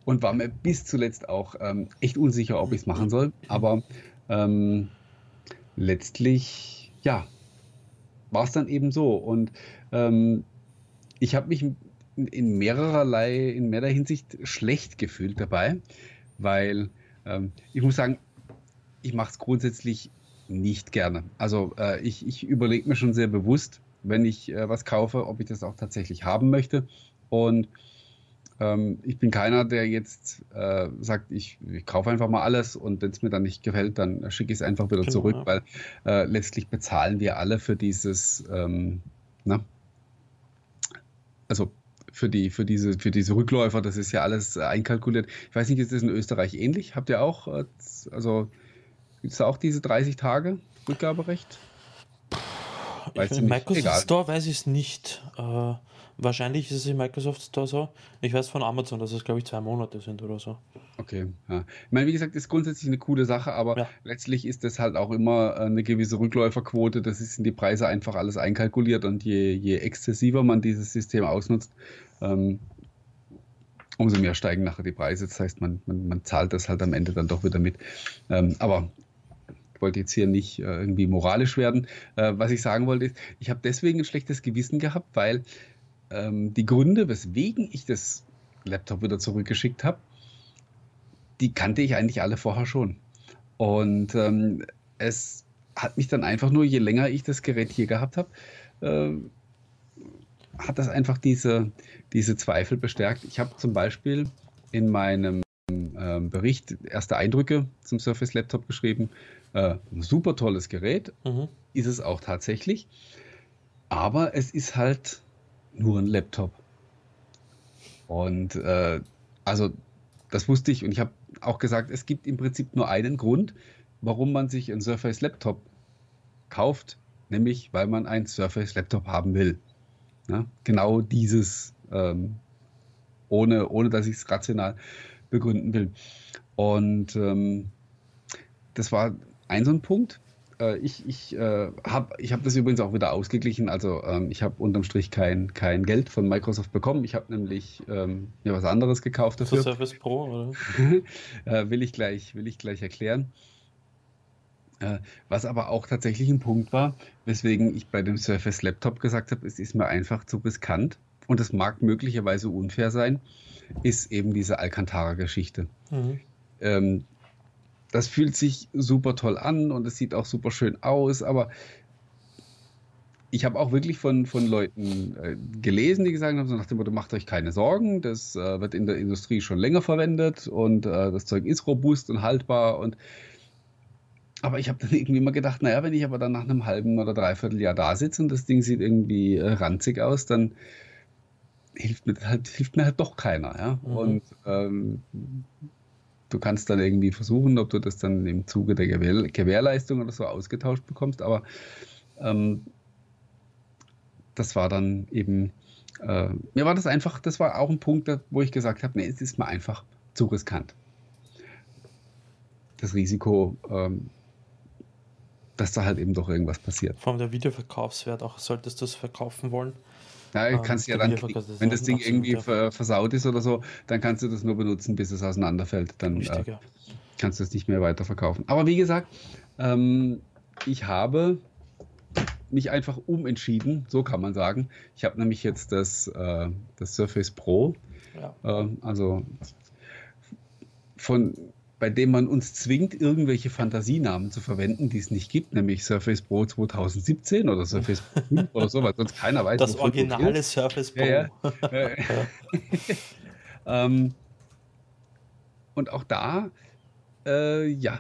und war mir bis zuletzt auch ähm, echt unsicher, ob ich es machen soll, aber ähm, letztlich, ja, war es dann eben so und ähm, ich habe mich in mehrererlei, in mehrerer Hinsicht schlecht gefühlt dabei, weil ähm, ich muss sagen, ich mache es grundsätzlich nicht gerne. Also äh, ich, ich überlege mir schon sehr bewusst, wenn ich äh, was kaufe, ob ich das auch tatsächlich haben möchte. Und ähm, ich bin keiner, der jetzt äh, sagt, ich, ich, kaufe einfach mal alles und wenn es mir dann nicht gefällt, dann schicke ich es einfach wieder genau. zurück, weil äh, letztlich bezahlen wir alle für dieses, ähm, na, also für die, für diese, für diese Rückläufer, das ist ja alles einkalkuliert. Ich weiß nicht, ist das in Österreich ähnlich? Habt ihr auch, äh, also gibt es da auch diese 30 Tage Rückgaberecht? Im Microsoft Egal. Store weiß ich es nicht. Äh, Wahrscheinlich ist es im Microsoft Store so. Ich weiß von Amazon, dass es, glaube ich, zwei Monate sind oder so. Okay, ja. Ich meine, wie gesagt, ist grundsätzlich eine coole Sache, aber ja. letztlich ist das halt auch immer eine gewisse Rückläuferquote. Das ist in die Preise einfach alles einkalkuliert und je, je exzessiver man dieses System ausnutzt, ähm, umso mehr steigen nachher die Preise. Das heißt, man, man, man zahlt das halt am Ende dann doch wieder mit. Ähm, aber wollte jetzt hier nicht äh, irgendwie moralisch werden. Äh, was ich sagen wollte, ist, ich habe deswegen ein schlechtes Gewissen gehabt, weil ähm, die Gründe, weswegen ich das Laptop wieder zurückgeschickt habe, die kannte ich eigentlich alle vorher schon. Und ähm, es hat mich dann einfach nur, je länger ich das Gerät hier gehabt habe, äh, hat das einfach diese, diese Zweifel bestärkt. Ich habe zum Beispiel in meinem äh, Bericht erste Eindrücke zum Surface Laptop geschrieben. Äh, super tolles Gerät, mhm. ist es auch tatsächlich. Aber es ist halt nur ein Laptop. Und äh, also das wusste ich und ich habe auch gesagt, es gibt im Prinzip nur einen Grund, warum man sich ein Surface Laptop kauft, nämlich weil man ein Surface Laptop haben will. Ja? Genau dieses, ähm, ohne, ohne dass ich es rational begründen will. Und ähm, das war ein so ein Punkt. Äh, ich ich äh, habe ich hab das übrigens auch wieder ausgeglichen. Also ähm, ich habe unterm Strich kein, kein Geld von Microsoft bekommen. Ich habe nämlich ähm, mir was anderes gekauft dafür. Für Surface Pro, oder? äh, will, ich gleich, will ich gleich erklären. Äh, was aber auch tatsächlich ein Punkt war, weswegen ich bei dem Surface Laptop gesagt habe, es ist mir einfach zu riskant und es mag möglicherweise unfair sein, ist eben diese Alcantara-Geschichte. Mhm. Ähm, das fühlt sich super toll an und es sieht auch super schön aus, aber ich habe auch wirklich von, von Leuten äh, gelesen, die gesagt haben, so nach dem Motto, macht euch keine Sorgen, das äh, wird in der Industrie schon länger verwendet und äh, das Zeug ist robust und haltbar und aber ich habe dann irgendwie immer gedacht, naja, wenn ich aber dann nach einem halben oder dreiviertel Jahr da sitze und das Ding sieht irgendwie äh, ranzig aus, dann hilft mir halt, hilft mir halt doch keiner. Ja? Mhm. Und ähm, du kannst dann irgendwie versuchen, ob du das dann im Zuge der Gewähr Gewährleistung oder so ausgetauscht bekommst, aber ähm, das war dann eben, äh, mir war das einfach, das war auch ein Punkt, wo ich gesagt habe, nee, es ist mir einfach zu riskant. Das Risiko, ähm, dass da halt eben doch irgendwas passiert. Vor allem der Videoverkaufswert, auch solltest du es verkaufen wollen, ja, ähm, kannst ja dann, wenn das Ding irgendwie ver versaut ist oder so, dann kannst du das nur benutzen, bis es auseinanderfällt. Dann Richtig, äh, ja. kannst du es nicht mehr weiterverkaufen. Aber wie gesagt, ähm, ich habe mich einfach umentschieden, so kann man sagen. Ich habe nämlich jetzt das, äh, das Surface Pro. Ja. Äh, also von bei dem man uns zwingt, irgendwelche Fantasienamen zu verwenden, die es nicht gibt, nämlich Surface Pro 2017 oder Surface Pro 5 oder so, weil sonst keiner weiß. Das originale Surface Pro. Ja, ja. ähm, und auch da, äh, ja,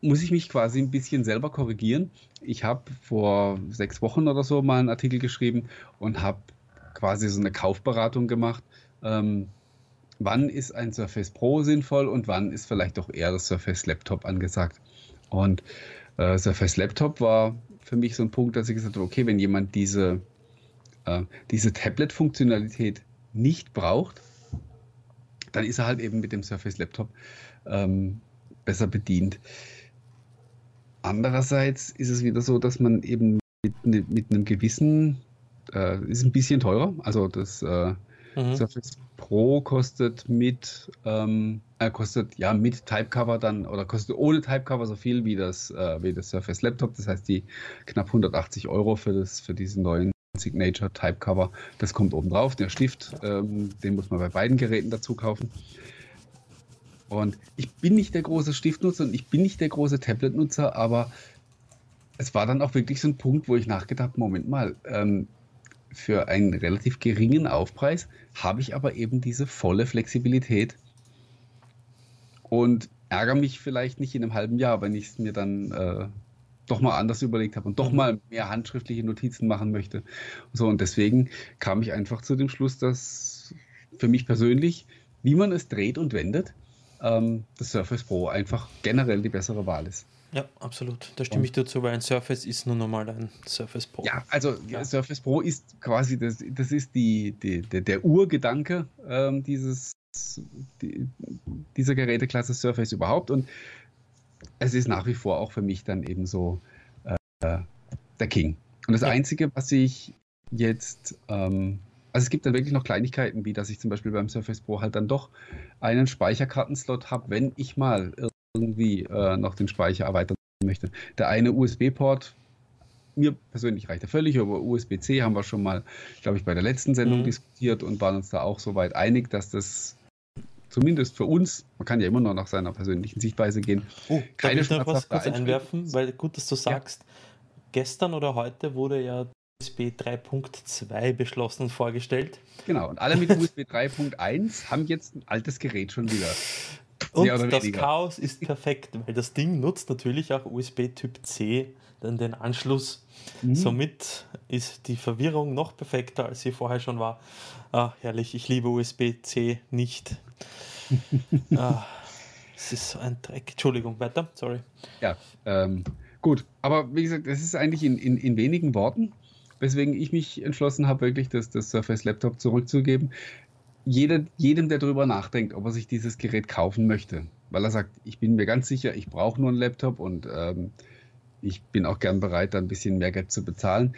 muss ich mich quasi ein bisschen selber korrigieren. Ich habe vor sechs Wochen oder so mal einen Artikel geschrieben und habe quasi so eine Kaufberatung gemacht. Ähm, wann ist ein Surface Pro sinnvoll und wann ist vielleicht doch eher das Surface Laptop angesagt. Und äh, Surface Laptop war für mich so ein Punkt, dass ich gesagt habe, okay, wenn jemand diese, äh, diese Tablet-Funktionalität nicht braucht, dann ist er halt eben mit dem Surface Laptop ähm, besser bedient. Andererseits ist es wieder so, dass man eben mit, mit einem gewissen, äh, ist ein bisschen teurer, also das äh, mhm. Surface Pro kostet mit, ähm, äh, kostet ja mit Typecover dann oder kostet ohne Typecover so viel wie das, äh, wie das Surface Laptop. Das heißt, die knapp 180 Euro für, das, für diesen neuen Signature Typecover, das kommt oben drauf. Der Stift, ähm, den muss man bei beiden Geräten dazu kaufen. Und ich bin nicht der große Stiftnutzer und ich bin nicht der große Tablet-Nutzer, aber es war dann auch wirklich so ein Punkt, wo ich nachgedacht Moment mal, ähm, für einen relativ geringen Aufpreis habe ich aber eben diese volle Flexibilität und ärgere mich vielleicht nicht in einem halben Jahr, wenn ich es mir dann äh, doch mal anders überlegt habe und doch mhm. mal mehr handschriftliche Notizen machen möchte. so, und deswegen kam ich einfach zu dem Schluss, dass für mich persönlich, wie man es dreht und wendet, ähm, das Surface Pro einfach generell die bessere Wahl ist. Ja, absolut. Da stimme ich dazu, weil ein Surface ist nur normal ein Surface Pro. Ja, also ja. Surface Pro ist quasi, das, das ist die, die der, der Urgedanke ähm, dieses, die, dieser Geräteklasse Surface überhaupt und es ist nach wie vor auch für mich dann eben so äh, der King. Und das ja. Einzige, was ich jetzt, ähm, also es gibt dann wirklich noch Kleinigkeiten, wie dass ich zum Beispiel beim Surface Pro halt dann doch einen Speicherkartenslot habe, wenn ich mal irgendwie äh, noch den Speicher erweitern möchte. Der eine USB-Port, mir persönlich reicht er völlig, aber USB-C haben wir schon mal, glaube ich, bei der letzten Sendung mhm. diskutiert und waren uns da auch soweit einig, dass das zumindest für uns, man kann ja immer noch nach seiner persönlichen Sichtweise gehen, oh, keine darf ich noch was kurz einwerfen, weil gut, dass du sagst, ja. gestern oder heute wurde ja USB 3.2 beschlossen und vorgestellt. Genau, und alle mit USB 3.1 haben jetzt ein altes Gerät schon wieder. Und das weniger. Chaos ist perfekt, weil das Ding nutzt natürlich auch USB Typ C, dann den Anschluss. Mhm. Somit ist die Verwirrung noch perfekter, als sie vorher schon war. Ah, herrlich, ich liebe USB-C nicht. ah, es ist so ein Dreck. Entschuldigung, weiter, sorry. Ja, ähm, gut. Aber wie gesagt, es ist eigentlich in, in, in wenigen Worten. weswegen ich mich entschlossen habe, wirklich das, das Surface Laptop zurückzugeben. Jeder, jedem, der darüber nachdenkt, ob er sich dieses Gerät kaufen möchte, weil er sagt, ich bin mir ganz sicher, ich brauche nur einen Laptop und ähm, ich bin auch gern bereit, da ein bisschen mehr Geld zu bezahlen.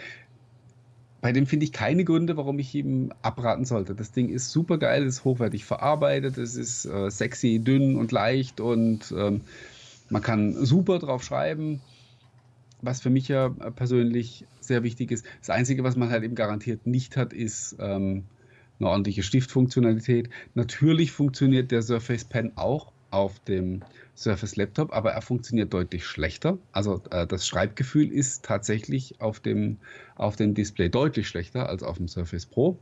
Bei dem finde ich keine Gründe, warum ich ihm abraten sollte. Das Ding ist super geil, ist hochwertig verarbeitet, es ist äh, sexy, dünn und leicht und ähm, man kann super drauf schreiben. Was für mich ja persönlich sehr wichtig ist. Das Einzige, was man halt eben garantiert nicht hat, ist ähm, eine ordentliche Stiftfunktionalität. Natürlich funktioniert der Surface Pen auch auf dem Surface Laptop, aber er funktioniert deutlich schlechter. Also äh, das Schreibgefühl ist tatsächlich auf dem, auf dem Display deutlich schlechter als auf dem Surface Pro.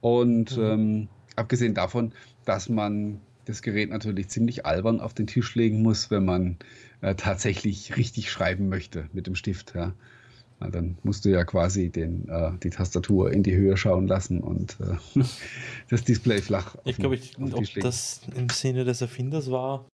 Und mhm. ähm, abgesehen davon, dass man das Gerät natürlich ziemlich albern auf den Tisch legen muss, wenn man äh, tatsächlich richtig schreiben möchte mit dem Stift. Ja. Na, dann musst du ja quasi den, äh, die Tastatur in die Höhe schauen lassen und äh, das Display flach. Ich glaube, ich, ob das im Sinne des Erfinders war.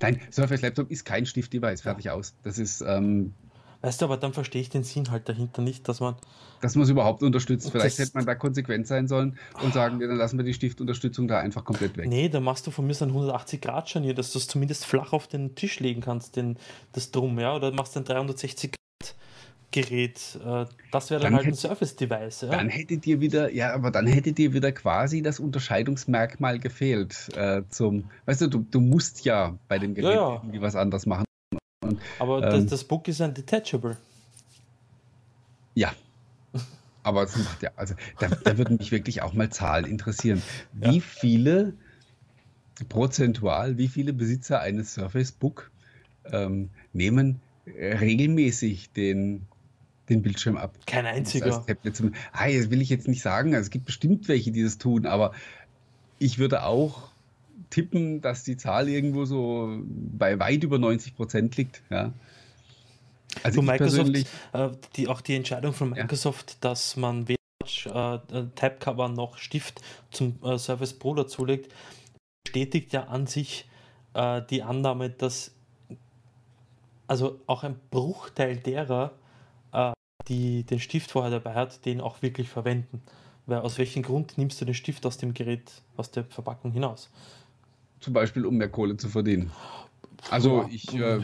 Nein, Surface Laptop ist kein Stift-Device, fertig aus. Das ist ähm, Weißt du, aber dann verstehe ich den Sinn halt dahinter nicht, dass man. Dass man es überhaupt unterstützt. Vielleicht hätte man da konsequent sein sollen und sagen, dann lassen wir die Stiftunterstützung da einfach komplett weg. Nee, da machst du von mir so ein 180-Grad-Scharnier, dass du es zumindest flach auf den Tisch legen kannst, den, das Drum, ja, oder machst ein 360 Grad. Gerät, das wäre dann, dann, halt ein Surface-Device. Ja? Dann hätte dir wieder, ja, aber dann hätte dir wieder quasi das Unterscheidungsmerkmal gefehlt. Äh, zum, weißt du, du, du musst ja bei dem Gerät ja, ja. irgendwie was anders machen. Und, aber ähm, das, das Book ist ein Detachable. Ja. Aber das macht ja, also da, da würden mich wirklich auch mal Zahlen interessieren. Wie ja. viele prozentual, wie viele Besitzer eines Surface Book ähm, nehmen regelmäßig den, den Bildschirm ab? Kein einziger. Ah, das will ich jetzt nicht sagen. Also es gibt bestimmt welche, die das tun, aber ich würde auch tippen, dass die Zahl irgendwo so bei weit über 90 Prozent liegt. Ja. Also Microsoft, äh, die, auch die Entscheidung von Microsoft, ja. dass man weder äh, Tabcover noch Stift zum äh, Surface Pro dazulegt, bestätigt ja an sich äh, die Annahme, dass also auch ein Bruchteil derer, äh, die den Stift vorher dabei hat, den auch wirklich verwenden. Weil aus welchem Grund nimmst du den Stift aus dem Gerät, aus der Verpackung hinaus? Zum Beispiel, um mehr Kohle zu verdienen. Also ich, äh,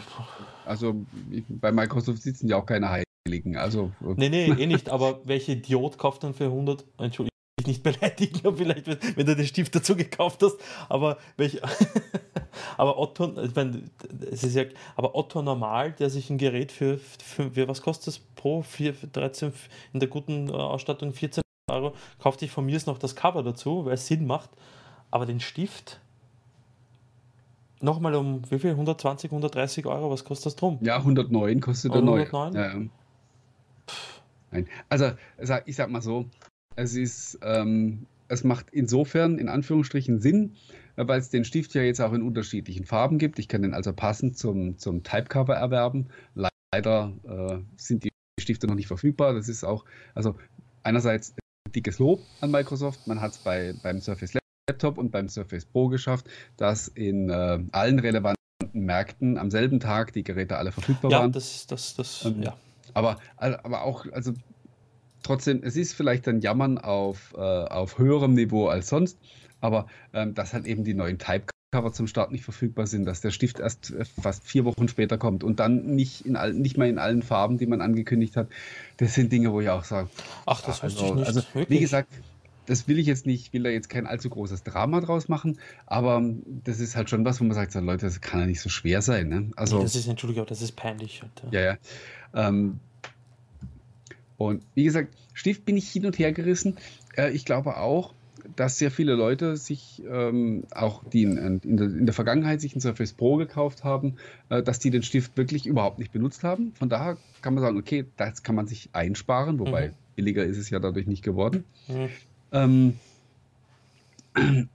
also ich, bei Microsoft sitzen ja auch keine Heiligen. Also, nee, nee, eh nicht, aber welche Idiot kauft dann für 100, Entschuldigung, nicht beleidigen, vielleicht, wenn du den Stift dazu gekauft hast, aber welche, aber Otto, ich meine, es ist ja, aber Otto normal, der sich ein Gerät für, für, für was kostet das pro 4, 13, in der guten äh, Ausstattung 14 Euro, kauft sich von mir jetzt noch das Cover dazu, weil es Sinn macht, aber den Stift, Nochmal um wie viel? 120, 130 Euro? Was kostet das drum? Ja, 109 kostet der neue. 109? Ja. Nein. Also, ich sag mal so, es ist, ähm, es macht insofern in Anführungsstrichen Sinn, weil es den Stift ja jetzt auch in unterschiedlichen Farben gibt. Ich kann den also passend zum, zum Typecover erwerben. Leider äh, sind die Stifte noch nicht verfügbar. Das ist auch, also einerseits dickes Lob an Microsoft. Man hat es bei, beim Surface Laptop und beim Surface Pro geschafft, dass in äh, allen relevanten Märkten am selben Tag die Geräte alle verfügbar ja, waren. Ja, das, das, das, ähm, ja. Aber, aber auch, also trotzdem, es ist vielleicht ein Jammern auf, äh, auf höherem Niveau als sonst, aber ähm, dass halt eben die neuen Typecover zum Start nicht verfügbar sind, dass der Stift erst äh, fast vier Wochen später kommt und dann nicht, in all, nicht mal in allen Farben, die man angekündigt hat. Das sind Dinge, wo ich auch sage. Ach, das also, wusste ich nicht. Also, wie gesagt, das will ich jetzt nicht, will da jetzt kein allzu großes Drama draus machen, aber das ist halt schon was, wo man sagt, so, Leute, das kann ja nicht so schwer sein. Ne? Also, nee, das ist, Entschuldigung, das ist peinlich. Alter. Ja, ja. Ähm, und wie gesagt, Stift bin ich hin und her gerissen. Äh, ich glaube auch, dass sehr viele Leute sich ähm, auch die in, in, der, in, der, Vergangenheit sich ein Surface Pro gekauft haben, äh, dass die den Stift wirklich überhaupt nicht benutzt haben. Von daher kann man sagen, okay, das kann man sich einsparen, wobei mhm. billiger ist es ja dadurch nicht geworden. Mhm. Ähm,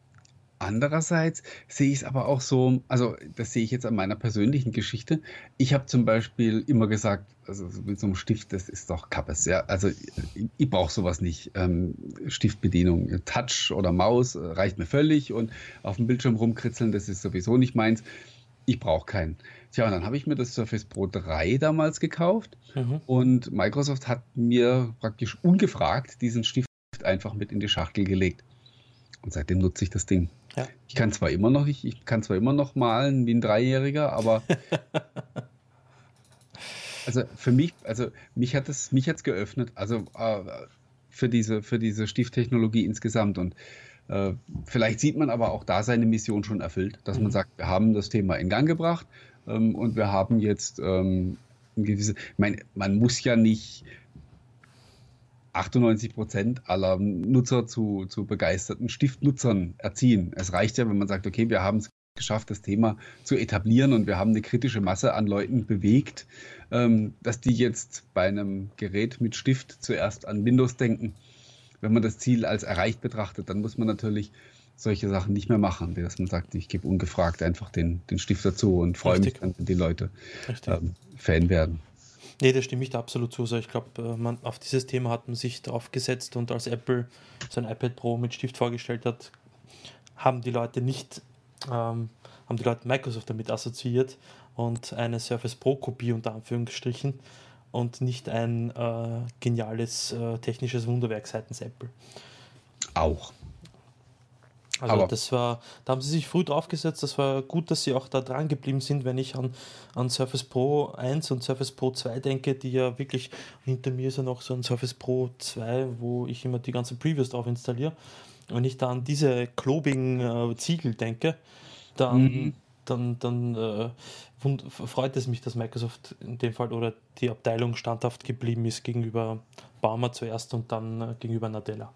Andererseits sehe ich es aber auch so, also das sehe ich jetzt an meiner persönlichen Geschichte. Ich habe zum Beispiel immer gesagt, also mit so einem Stift, das ist doch Kappes, ja. Also ich, ich brauche sowas nicht. Ähm, Stiftbedienung, Touch oder Maus äh, reicht mir völlig und auf dem Bildschirm rumkritzeln, das ist sowieso nicht meins. ich brauche keinen. Tja, und dann habe ich mir das Surface Pro 3 damals gekauft mhm. und Microsoft hat mir praktisch ungefragt diesen Stift einfach mit in die Schachtel gelegt. Und seitdem nutze ich das Ding. Ja. Ich kann zwar immer noch, ich, ich kann zwar immer noch malen wie ein Dreijähriger, aber also für mich, also mich hat es, mich hat's geöffnet, also äh, für diese, für diese Stifttechnologie insgesamt und äh, vielleicht sieht man aber auch da seine Mission schon erfüllt, dass mhm. man sagt, wir haben das Thema in Gang gebracht ähm, und wir haben jetzt ähm, gewisse, ich meine, man muss ja nicht 98 Prozent aller Nutzer zu, zu begeisterten Stiftnutzern erziehen. Es reicht ja, wenn man sagt, okay, wir haben es geschafft, das Thema zu etablieren und wir haben eine kritische Masse an Leuten bewegt, ähm, dass die jetzt bei einem Gerät mit Stift zuerst an Windows denken. Wenn man das Ziel als erreicht betrachtet, dann muss man natürlich solche Sachen nicht mehr machen, dass man sagt, ich gebe ungefragt einfach den, den Stift dazu und freue mich, wenn die Leute ähm, Fan werden. Nee, da stimme ich da absolut zu. Also ich glaube, äh, auf dieses Thema hat man sich drauf gesetzt und als Apple sein iPad Pro mit Stift vorgestellt hat, haben die Leute nicht, ähm, haben die Leute Microsoft damit assoziiert und eine Surface Pro Kopie unter Anführungsstrichen und nicht ein äh, geniales äh, technisches Wunderwerk seitens Apple. Auch. Also Aber das war, da haben sie sich früh draufgesetzt, das war gut, dass sie auch da dran geblieben sind, wenn ich an, an Surface Pro 1 und Surface Pro 2 denke, die ja wirklich, hinter mir ist ja noch so ein Surface Pro 2, wo ich immer die ganzen Previews drauf installiere. Wenn ich da an diese klobigen äh, Ziegel denke, dann, mhm. dann, dann äh, freut es mich, dass Microsoft in dem Fall oder die Abteilung standhaft geblieben ist gegenüber Barmer zuerst und dann äh, gegenüber Nadella.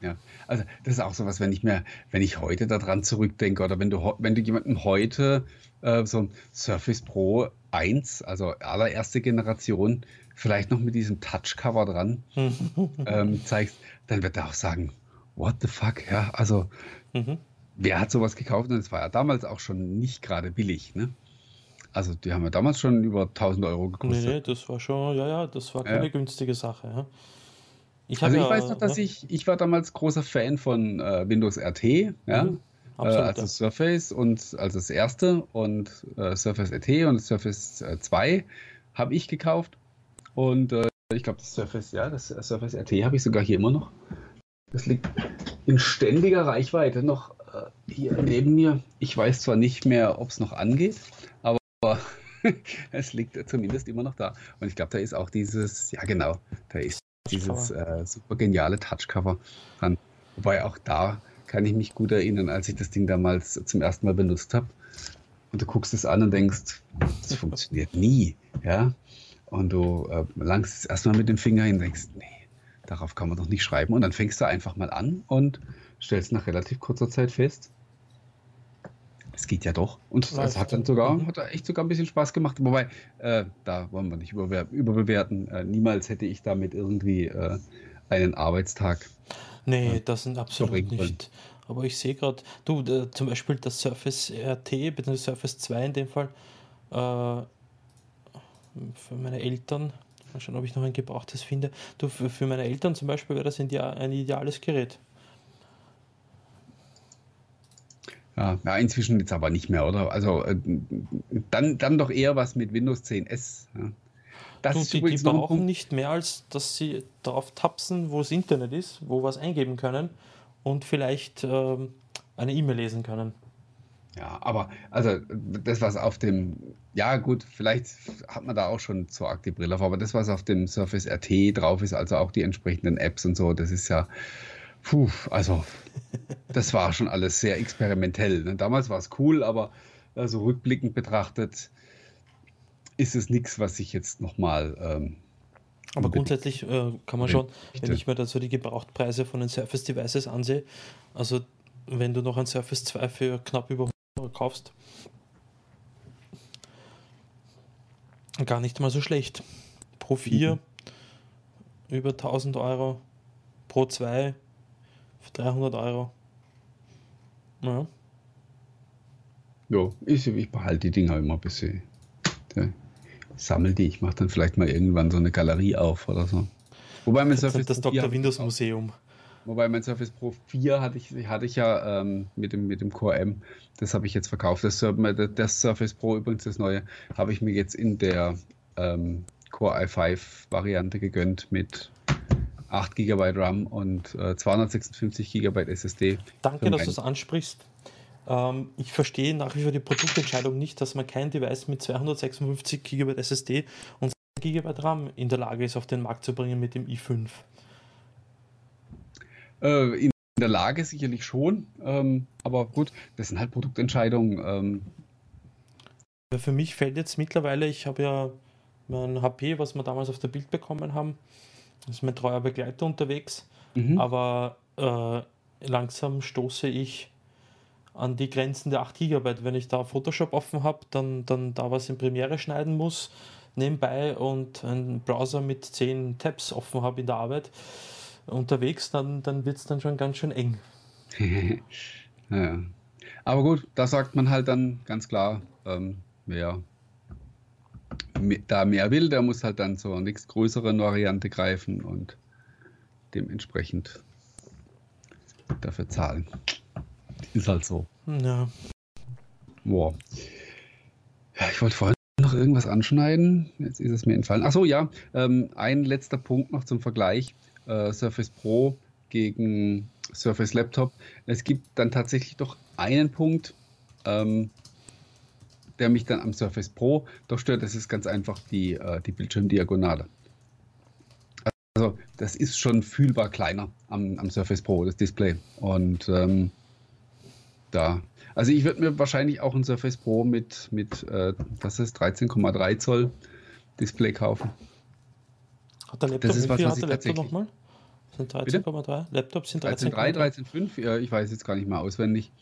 Ja, also das ist auch so was, wenn ich mir, wenn ich heute daran zurückdenke oder wenn du, wenn du jemandem heute äh, so ein Surface Pro 1, also allererste Generation, vielleicht noch mit diesem Touch-Cover dran ähm, zeigst, dann wird er auch sagen, what the fuck, ja, also mhm. wer hat sowas gekauft? Und es war ja damals auch schon nicht gerade billig, ne? Also die haben ja damals schon über 1000 Euro gekostet. Nee, nee, das war schon, ja, ja, das war keine ja. günstige Sache, ja. Ich also ich ja, weiß noch, dass ja. ich, ich war damals großer Fan von äh, Windows RT, ja. Mhm, äh, also Surface und als das erste und äh, Surface RT und Surface 2 äh, habe ich gekauft. Und äh, ich glaube, das Surface, ja, das Surface RT habe ich sogar hier immer noch. Das liegt in ständiger Reichweite noch äh, hier neben mir. Ich weiß zwar nicht mehr, ob es noch angeht, aber es liegt zumindest immer noch da. Und ich glaube, da ist auch dieses, ja genau, da ist dieses äh, super geniale Touchcover dran. Wobei auch da kann ich mich gut erinnern, als ich das Ding damals zum ersten Mal benutzt habe. Und du guckst es an und denkst, das funktioniert nie. Ja? Und du äh, langst es erstmal mit dem Finger hin und denkst, nee, darauf kann man doch nicht schreiben. Und dann fängst du einfach mal an und stellst nach relativ kurzer Zeit fest, es geht ja doch. Und das hat dann sogar, mhm. hat echt sogar ein bisschen Spaß gemacht. Wobei, äh, da wollen wir nicht überbewerten. Äh, niemals hätte ich damit irgendwie äh, einen Arbeitstag. Nee, äh, das sind absolut nicht. Aber ich sehe gerade, du, zum Beispiel das Surface RT, bzw. Surface 2 in dem Fall, äh, für meine Eltern, mal schauen, ob ich noch ein gebrauchtes finde. Du, für, für meine Eltern zum Beispiel wäre das ein, ein ideales Gerät. Ja, ja, inzwischen jetzt aber nicht mehr, oder? Also äh, dann, dann doch eher was mit Windows 10S. Ja. Das du, ist die, die brauchen nicht mehr, als dass sie darauf tapsen, wo das Internet ist, wo was eingeben können und vielleicht ähm, eine E-Mail lesen können. Ja, aber also das, was auf dem, ja gut, vielleicht hat man da auch schon so arg die Brille auf, aber das, was auf dem Surface RT drauf ist, also auch die entsprechenden Apps und so, das ist ja, puh, also das war schon alles sehr experimentell. Ne? Damals war es cool, aber also rückblickend betrachtet ist es nichts, was ich jetzt nochmal. Ähm, aber grundsätzlich äh, kann man schon, wenn ich mir da so die Gebrauchtpreise von den Surface Devices ansehe, also wenn du noch ein Surface 2 für knapp über 100 Euro kaufst, gar nicht mal so schlecht. Pro 4 mhm. über 1000 Euro, pro 2 für 300 Euro. Ja. Ja, ich, ich behalte die Dinger immer ein bisschen. Ja, sammel die. Ich mache dann vielleicht mal irgendwann so eine Galerie auf oder so. Wobei man das, das Dr. Windows Museum. Wobei mein Surface Pro 4 hatte ich, hatte ich ja ähm, mit, dem, mit dem Core M. Das habe ich jetzt verkauft. Das, das, Surface Pro, übrigens das neue, habe ich mir jetzt in der ähm, Core i5 Variante gegönnt mit 8 GB RAM und äh, 256 GB SSD. Danke, dass du es ansprichst. Ähm, ich verstehe nach wie vor die Produktentscheidung nicht, dass man kein Device mit 256 GB SSD und GB RAM in der Lage ist, auf den Markt zu bringen mit dem i5. Äh, in der Lage sicherlich schon, ähm, aber gut, das sind halt Produktentscheidungen. Ähm. Für mich fällt jetzt mittlerweile, ich habe ja mein HP, was wir damals auf der Bild bekommen haben, ist mein treuer Begleiter unterwegs, mhm. aber äh, langsam stoße ich an die Grenzen der 8 GB. Wenn ich da Photoshop offen habe, dann, dann da was in Premiere schneiden muss, nebenbei und einen Browser mit 10 Tabs offen habe in der Arbeit unterwegs, dann, dann wird es dann schon ganz schön eng. ja. Aber gut, da sagt man halt dann ganz klar, ähm, wer da mehr will, der muss halt dann zur nächst größeren Variante greifen und dementsprechend dafür zahlen. Ist halt so. Ja. Boah. Ja, ich wollte vorhin noch irgendwas anschneiden. Jetzt ist es mir entfallen. Achso, ja. Ähm, ein letzter Punkt noch zum Vergleich. Äh, Surface Pro gegen Surface Laptop. Es gibt dann tatsächlich doch einen Punkt, ähm, der mich dann am Surface Pro doch stört. Das ist ganz einfach die, äh, die Bildschirmdiagonale. Also das ist schon fühlbar kleiner am, am Surface Pro, das Display. Und ähm, da, also ich würde mir wahrscheinlich auch ein Surface Pro mit, mit äh, was ist 13,3 Zoll Display kaufen. Hat der Laptop, das ist was, was der Laptop nochmal? Sind 13,3? Laptops sind 13,3, 13,5, ja, ich weiß jetzt gar nicht mehr auswendig.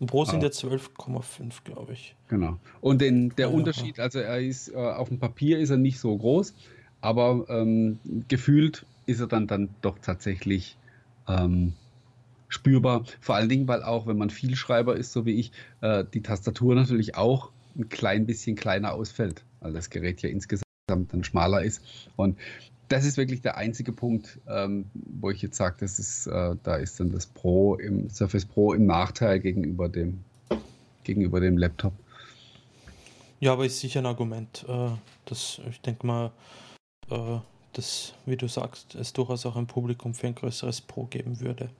Und Pro sind ah. jetzt 12,5, glaube ich. Genau. Und den, der ja, Unterschied, also er ist äh, auf dem Papier ist er nicht so groß, aber ähm, gefühlt ist er dann, dann doch tatsächlich ähm, spürbar. Vor allen Dingen, weil auch, wenn man viel Schreiber ist, so wie ich, äh, die Tastatur natürlich auch ein klein bisschen kleiner ausfällt, weil das Gerät ja insgesamt dann schmaler ist. Und das ist wirklich der einzige Punkt, ähm, wo ich jetzt sage, das ist, äh, da ist dann das Pro im Surface Pro im Nachteil gegenüber dem, gegenüber dem Laptop. Ja, aber ist sicher ein Argument. Äh, das, ich denke mal, äh, dass, wie du sagst, es durchaus auch ein Publikum für ein größeres Pro geben würde.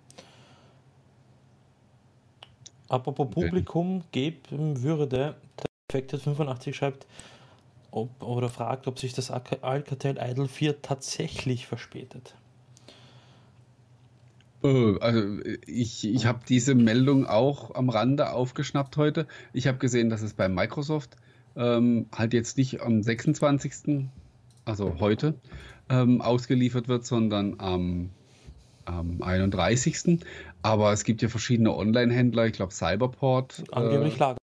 Apropos Publikum geben würde, der Effekte 85 schreibt, ob, oder fragt, ob sich das Alcatel Idol 4 tatsächlich verspätet. Oh, also ich, ich habe diese Meldung auch am Rande aufgeschnappt heute. Ich habe gesehen, dass es bei Microsoft ähm, halt jetzt nicht am 26., also heute, ähm, ausgeliefert wird, sondern am, am 31. Aber es gibt ja verschiedene Online-Händler, ich glaube Cyberport. Angeblich äh, Lager.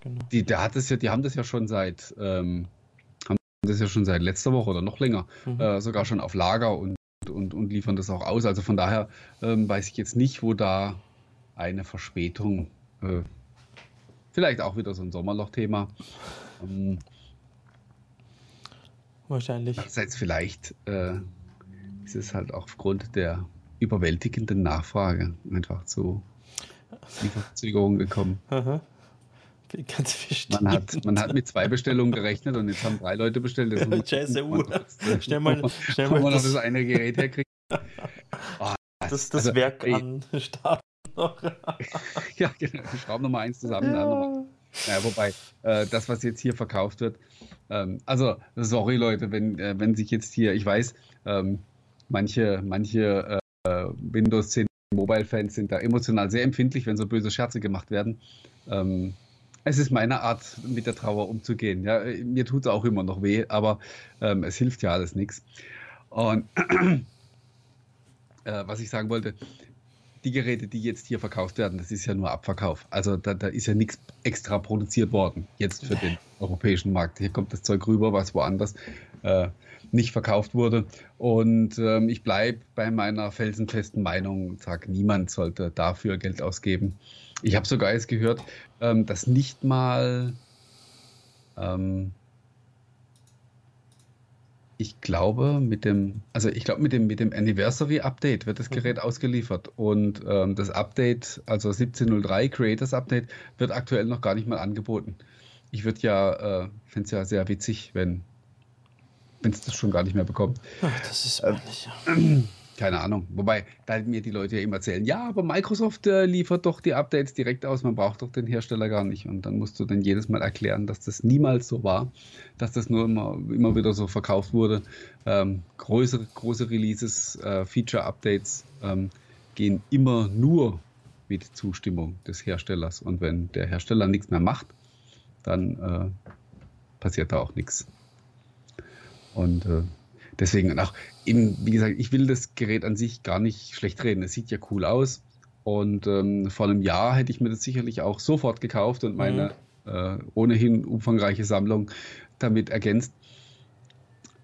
Genau. Die, der hat das ja, die haben das ja schon seit ähm, das ist ja schon seit letzter Woche oder noch länger, mhm. äh, sogar schon auf Lager und, und, und liefern das auch aus. Also von daher ähm, weiß ich jetzt nicht, wo da eine Verspätung, äh, vielleicht auch wieder so ein Sommerloch-Thema. Ähm, Wahrscheinlich. Andererseits vielleicht äh, ist es halt auch aufgrund der überwältigenden Nachfrage einfach zu Lieferverzögerungen gekommen. Aha. Ganz verstehen. Man hat, man hat mit zwei Bestellungen gerechnet und jetzt haben drei Leute bestellt. Scheiße, uh. Schnell mal, schnell mal das, das eine Gerät herkriegen. Oh, das das also, Werk ey. an starten noch. ja, genau. Schrauben nochmal eins zusammen. Ja. Nochmal. Naja, wobei, äh, das, was jetzt hier verkauft wird, ähm, also, sorry Leute, wenn, äh, wenn sich jetzt hier, ich weiß, ähm, manche, manche äh, Windows 10 Mobile-Fans sind da emotional sehr empfindlich, wenn so böse Scherze gemacht werden. Ähm, es ist meine Art, mit der Trauer umzugehen. Ja, mir tut es auch immer noch weh, aber ähm, es hilft ja alles nichts. Und äh, was ich sagen wollte, die Geräte, die jetzt hier verkauft werden, das ist ja nur Abverkauf. Also da, da ist ja nichts extra produziert worden jetzt für den europäischen Markt. Hier kommt das Zeug rüber, was woanders äh, nicht verkauft wurde. Und ähm, ich bleibe bei meiner felsenfesten Meinung und sage, niemand sollte dafür Geld ausgeben. Ich habe sogar jetzt gehört, ähm, dass nicht mal ähm, ich glaube, mit dem, also ich glaube, mit dem, mit dem Anniversary Update wird das mhm. Gerät mhm. ausgeliefert. Und ähm, das Update, also 1703 Creators Update, wird aktuell noch gar nicht mal angeboten. Ich würde ja, äh, fände es ja sehr witzig, wenn es das schon gar nicht mehr bekommt. Ach, das ist peinlich, äh, ja. Keine Ahnung. Wobei, da mir die Leute ja immer erzählen, ja, aber Microsoft äh, liefert doch die Updates direkt aus, man braucht doch den Hersteller gar nicht. Und dann musst du dann jedes Mal erklären, dass das niemals so war, dass das nur immer, immer wieder so verkauft wurde. Ähm, größere, große Releases, äh, Feature-Updates ähm, gehen immer nur mit Zustimmung des Herstellers. Und wenn der Hersteller nichts mehr macht, dann äh, passiert da auch nichts. Und äh, deswegen auch eben, wie gesagt, ich will das Gerät an sich gar nicht schlecht reden. Es sieht ja cool aus. Und ähm, vor einem Jahr hätte ich mir das sicherlich auch sofort gekauft und meine mhm. äh, ohnehin umfangreiche Sammlung damit ergänzt.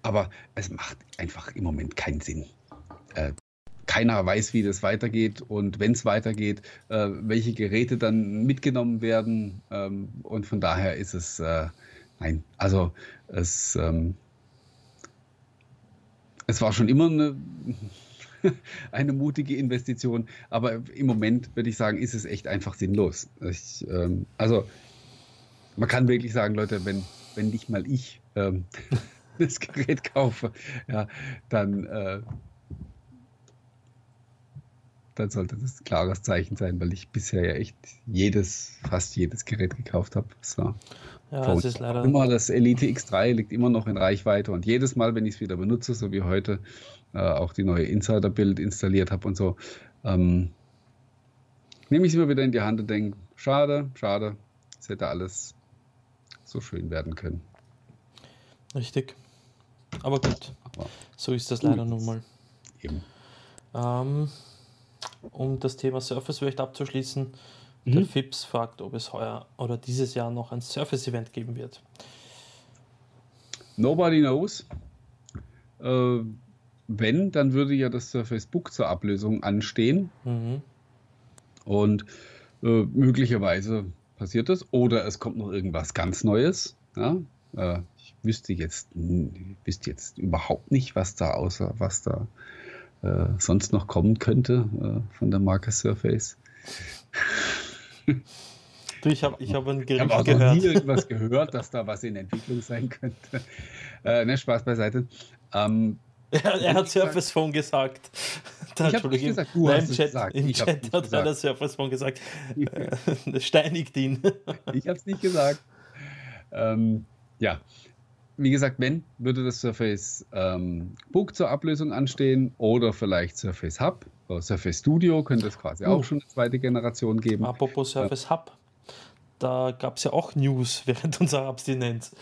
Aber es macht einfach im Moment keinen Sinn. Äh, keiner weiß, wie das weitergeht und wenn es weitergeht, äh, welche Geräte dann mitgenommen werden. Ähm, und von daher ist es, äh, nein, also es, ähm, es war schon immer eine, eine mutige Investition, aber im Moment würde ich sagen, ist es echt einfach sinnlos. Ich, ähm, also man kann wirklich sagen, Leute, wenn, wenn nicht mal ich ähm, das Gerät kaufe, ja, dann, äh, dann sollte das ein klares Zeichen sein, weil ich bisher ja echt jedes, fast jedes Gerät gekauft habe. So. Ja, es ist leider. Immer das Elite X3 liegt immer noch in Reichweite und jedes Mal, wenn ich es wieder benutze, so wie heute, äh, auch die neue Insider-Bild installiert habe und so, ähm, nehme ich es immer wieder in die Hand und denke, schade, schade, es hätte alles so schön werden können. Richtig. Aber gut, Aber so ist das leider nun mal. Eben. Ähm, um das Thema Surface vielleicht abzuschließen, Mhm. Der FIPS fragt, ob es heuer oder dieses Jahr noch ein Surface-Event geben wird. Nobody knows. Äh, wenn, dann würde ja das Surface Book zur Ablösung anstehen. Mhm. Und äh, möglicherweise passiert das. Oder es kommt noch irgendwas ganz Neues. Ja? Äh, ich wüsste jetzt, wüsste jetzt überhaupt nicht, was da außer was da äh, sonst noch kommen könnte äh, von der Marke Surface. Du, ich habe ich hab ein Gerücht ich hab auch gehört. nie irgendwas gehört, dass da was in Entwicklung sein könnte. Äh, ne, Spaß beiseite. Ähm, er, er hat Surface Phone gesagt. Da, ich habe nicht gesagt, du Nein, hast im Chat, gesagt. Im ich Chat hat er das Surface Phone gesagt. äh, steinigt ihn. ich habe es nicht gesagt. Ähm, ja, wie gesagt, wenn, würde das Surface ähm, Book zur Ablösung anstehen oder vielleicht Surface Hub. Surface Studio könnte es quasi uh. auch schon eine zweite Generation geben. Apropos Surface äh, Hub, da gab es ja auch News während unserer Abstinenz.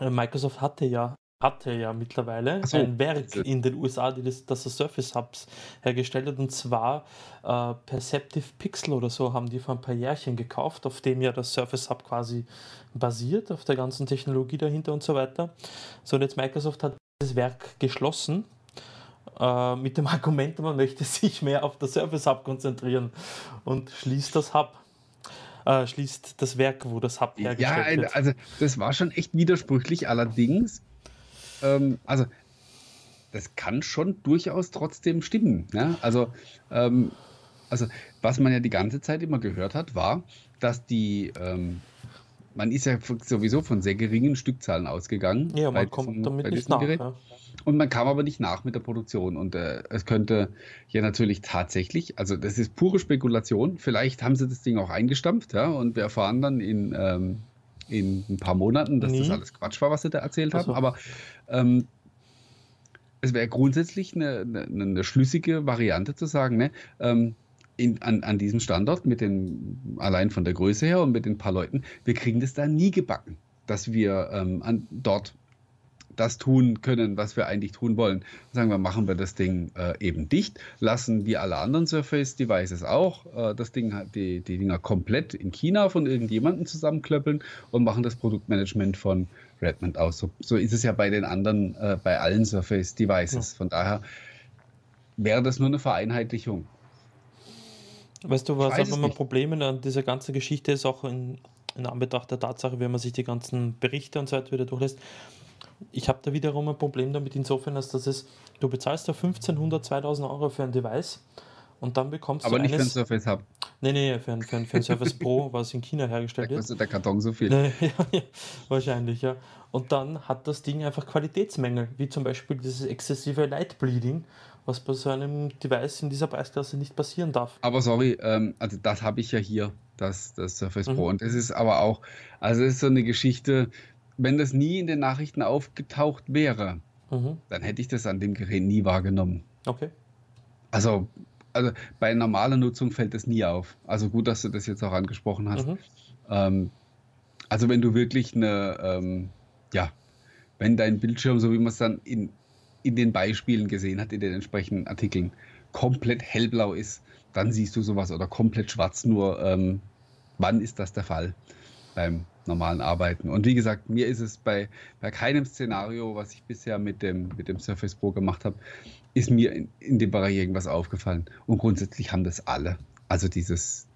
Äh, Microsoft hatte ja hatte ja mittlerweile so, ein Werk in den USA, das, das Surface Hubs hergestellt hat, und zwar äh, Perceptive Pixel oder so haben die vor ein paar Jährchen gekauft, auf dem ja das Surface Hub quasi basiert, auf der ganzen Technologie dahinter und so weiter. So, und jetzt Microsoft hat das Werk geschlossen äh, mit dem Argument, man möchte sich mehr auf das Surface Hub konzentrieren und schließt das Hub. Äh, schließt das Werk, wo das Hub hergestellt ja, wird. also das war schon echt widersprüchlich. Allerdings ähm, also das kann schon durchaus trotzdem stimmen. Ja? Also, ähm, also was man ja die ganze Zeit immer gehört hat, war, dass die, ähm, man ist ja sowieso von sehr geringen Stückzahlen ausgegangen. Ja, man kommt diesem, damit nicht nach. Ja. Und man kam aber nicht nach mit der Produktion. Und äh, es könnte ja natürlich tatsächlich, also das ist pure Spekulation, vielleicht haben sie das Ding auch eingestampft, ja, und wir erfahren dann in, ähm, in ein paar Monaten, dass nee. das alles Quatsch war, was sie da erzählt haben. So. Aber ähm, es wäre grundsätzlich eine, eine, eine, schlüssige Variante zu sagen, ne, ähm, in, an, an diesem Standort mit den, allein von der Größe her und mit den paar Leuten, wir kriegen das da nie gebacken, dass wir ähm, an, dort das tun können, was wir eigentlich tun wollen. Sagen wir, machen wir das Ding äh, eben dicht, lassen wie alle anderen Surface Devices auch äh, das Ding, die, die Dinger komplett in China von irgendjemandem zusammenklöppeln und machen das Produktmanagement von Redmond aus. So, so ist es ja bei den anderen, äh, bei allen Surface Devices. Ja. Von daher wäre das nur eine Vereinheitlichung. Weißt du, was aber ein Problem an dieser ganzen Geschichte ist, auch in, in Anbetracht der Tatsache, wenn man sich die ganzen Berichte und so weiter wieder durchlässt, Ich habe da wiederum ein Problem damit insofern, als dass es, du bezahlst da 1500, 2000 Euro für ein Device und dann bekommst Aber du nicht für ein eines, Surface Hub. Nee, nee, für ein, für ein, für ein Surface Pro, was in China Da hergestellt wird. kostet der Karton so viel. Nee, ja, ja, wahrscheinlich, ja. Und dann hat das Ding einfach Qualitätsmängel, wie zum Beispiel dieses exzessive Light Bleeding, was bei so einem Device in dieser Preisklasse nicht passieren darf. Aber sorry, ähm, also das habe ich ja hier, das, das Surface Mhm. Pro. Und es ist aber auch, also es ist so eine Geschichte, wenn das nie in den Nachrichten aufgetaucht wäre, Mhm. dann hätte ich das an dem Gerät nie wahrgenommen. Okay. Also, also bei normaler Nutzung fällt das nie auf. Also gut, dass du das jetzt auch angesprochen hast. Mhm. Ähm, also wenn du wirklich eine, ähm, ja, wenn dein Bildschirm, so wie man es dann in, in den Beispielen gesehen hat, in den entsprechenden Artikeln, komplett hellblau ist, dann siehst du sowas oder komplett schwarz. Nur ähm, wann ist das der Fall beim normalen Arbeiten? Und wie gesagt, mir ist es bei, bei keinem Szenario, was ich bisher mit dem, mit dem Surface Pro gemacht habe, ist mir in, in dem Bereich irgendwas aufgefallen. Und grundsätzlich haben das alle. Also dieses,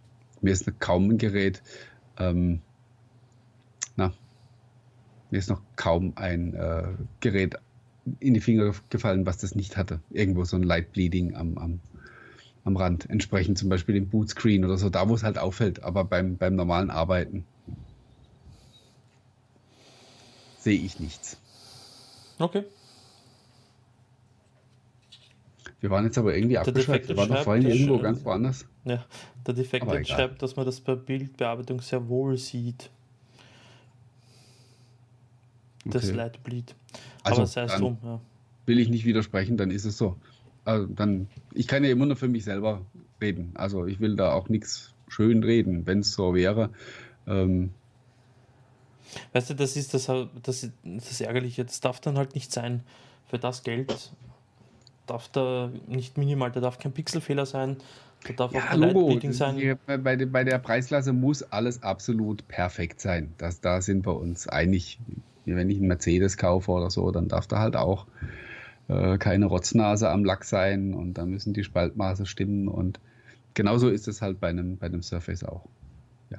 mir ist kaum ein Gerät, ähm, na, mir ist noch kaum ein äh, Gerät in die Finger gefallen, was das nicht hatte. Irgendwo so ein Light Bleeding am, am, am Rand. Entsprechend zum Beispiel im Bootscreen oder so, da wo es halt auffällt. Aber beim, beim normalen Arbeiten sehe ich nichts. Okay. Wir waren jetzt aber irgendwie abgeschweift. Defekte Wir waren doch vorhin das irgendwo ganz woanders. Ja, der Defekt schreibt, dass man das bei Bildbearbeitung sehr wohl sieht, das Okay. Light Bleed. Also, Aber sei es drum, ja. will ich nicht widersprechen, dann ist es so. Also dann, ich kann ja immer nur für mich selber reden. Also ich will da auch nichts schön reden, wenn es so wäre. Ähm, Weißt du, das ist das, halt- das, das Ärgerliche. Das darf dann halt nicht sein. Für das Geld darf da nicht minimal, da darf kein Pixelfehler sein, da darf auch ja, kein Logo. Sein. Bei, der- bei der Preisklasse muss alles absolut perfekt sein. Das, da sind wir uns einig. Wenn ich einen Mercedes kaufe oder so, dann darf da halt auch äh, keine Rotznase am Lack sein und da müssen die Spaltmaße stimmen. Und genauso ist es halt bei einem, bei einem Surface auch. Ja.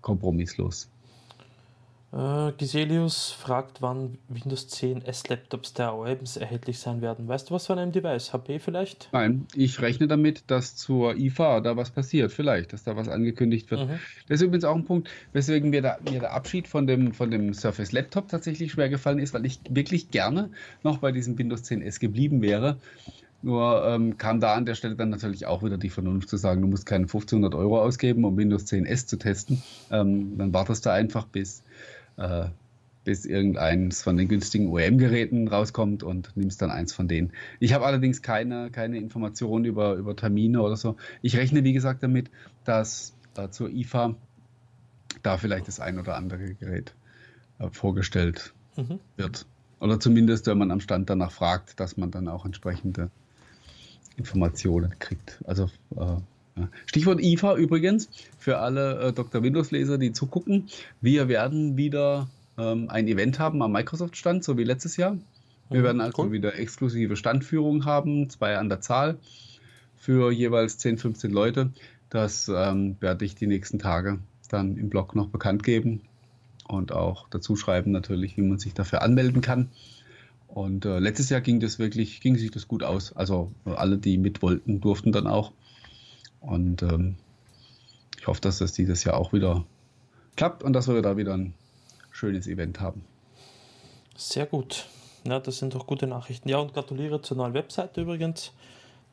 Kompromisslos. Äh, Giselius fragt, wann Windows 10 S-Laptops der OEMs erhältlich sein werden. Weißt du was von einem Device? HP vielleicht? Nein, ich rechne damit, dass zur IFA da was passiert, vielleicht, dass da was angekündigt wird. Mhm. Das ist übrigens auch ein Punkt, weswegen mir, da, mir der Abschied von dem, von dem Surface Laptop tatsächlich schwer gefallen ist, weil ich wirklich gerne noch bei diesem Windows 10S geblieben wäre. Nur ähm, kam da an der Stelle dann natürlich auch wieder die Vernunft zu sagen, du musst keine 1500 Euro ausgeben, um Windows 10S zu testen. Ähm, dann wartest du einfach, bis, äh, bis irgendeins von den günstigen OEM-Geräten rauskommt und nimmst dann eins von denen. Ich habe allerdings keine, keine Informationen über, über Termine oder so. Ich rechne, wie gesagt, damit, dass äh, zur IFA da vielleicht das ein oder andere Gerät äh, vorgestellt Mhm. wird. Oder zumindest, wenn man am Stand danach fragt, dass man dann auch entsprechende Informationen kriegt. Also äh. Stichwort IFA übrigens, für alle äh, Dr. Windows-Leser, die zugucken. Wir werden wieder ähm, ein Event haben am Microsoft-Stand, so wie letztes Jahr. Wir Mhm, werden also cool. wieder exklusive Standführungen haben, zwei an der Zahl, für jeweils 10, 15 Leute. Das ähm, werde ich die nächsten Tage dann im Blog noch bekannt geben und auch dazu schreiben natürlich, wie man sich dafür anmelden kann. Und äh, letztes Jahr ging das wirklich, ging sich das gut aus. Also alle, die mit wollten, durften dann auch. Und ähm, ich hoffe, dass das dieses Jahr auch wieder klappt und dass wir da wieder ein schönes Event haben. Sehr gut. Ja, das sind doch gute Nachrichten. Ja, und gratuliere zur neuen Webseite übrigens.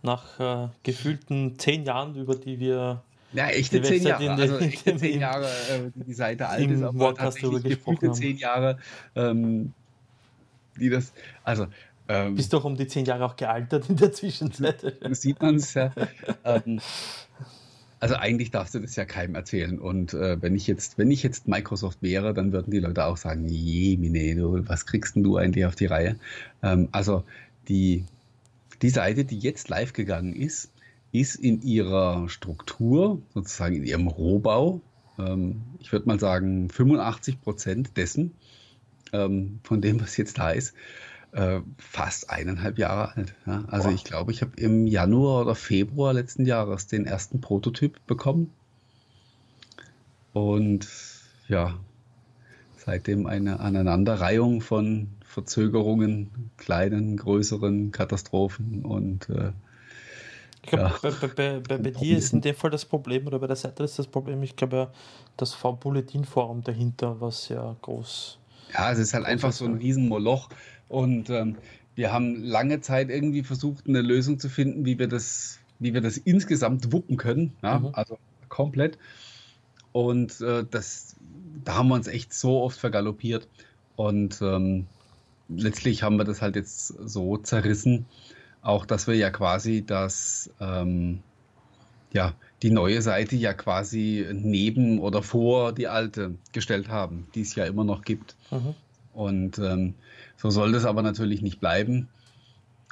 Nach äh, gefühlten zehn Jahren, über die wir Ja, echte Die zehn Website Jahre. den- Also echte zehn Jahre, äh, die Seite alt ist, aber Podcast tatsächlich gefühlte zehn Jahre, ähm, die das, also ähm, bist doch um die zehn Jahre auch gealtert in der Zwischenzeit. sieht man es ja. ähm, also eigentlich darfst du das ja keinem erzählen. Und äh, wenn ich jetzt, wenn ich jetzt Microsoft wäre, dann würden die Leute auch sagen, je, Mine, du, was kriegst denn du eigentlich auf die Reihe? Ähm, also die, die Seite, die jetzt live gegangen ist, ist in ihrer Struktur, sozusagen in ihrem Rohbau, ähm, ich würde mal sagen 85 Prozent dessen, ähm, von dem, was jetzt da ist, äh, fast eineinhalb Jahre alt. Ja? Also Boah. ich glaube, ich habe im Januar oder Februar letzten Jahres den ersten Prototyp bekommen. Und ja, seitdem eine Aneinanderreihung von Verzögerungen, kleinen, größeren Katastrophen und äh, ich glaube, ja. bei, bei, bei, bei dir ist in dem Fall das Problem, oder bei der Seite ist das Problem, ich glaube, das V-Bulletin-Forum dahinter, was ja groß. Ja, es ist halt einfach so ein Riesenmoloch. Und ähm, wir haben lange Zeit irgendwie versucht, eine Lösung zu finden, wie wir das, wie wir das insgesamt wuppen können. Ja? Mhm. Also komplett. Und äh, das, da haben wir uns echt so oft vergaloppiert. Und ähm, letztlich haben wir das halt jetzt so zerrissen, auch dass wir ja quasi das, ähm, ja, die neue Seite ja quasi neben oder vor die alte gestellt haben, die es ja immer noch gibt. Mhm. Und ähm, so soll das aber natürlich nicht bleiben.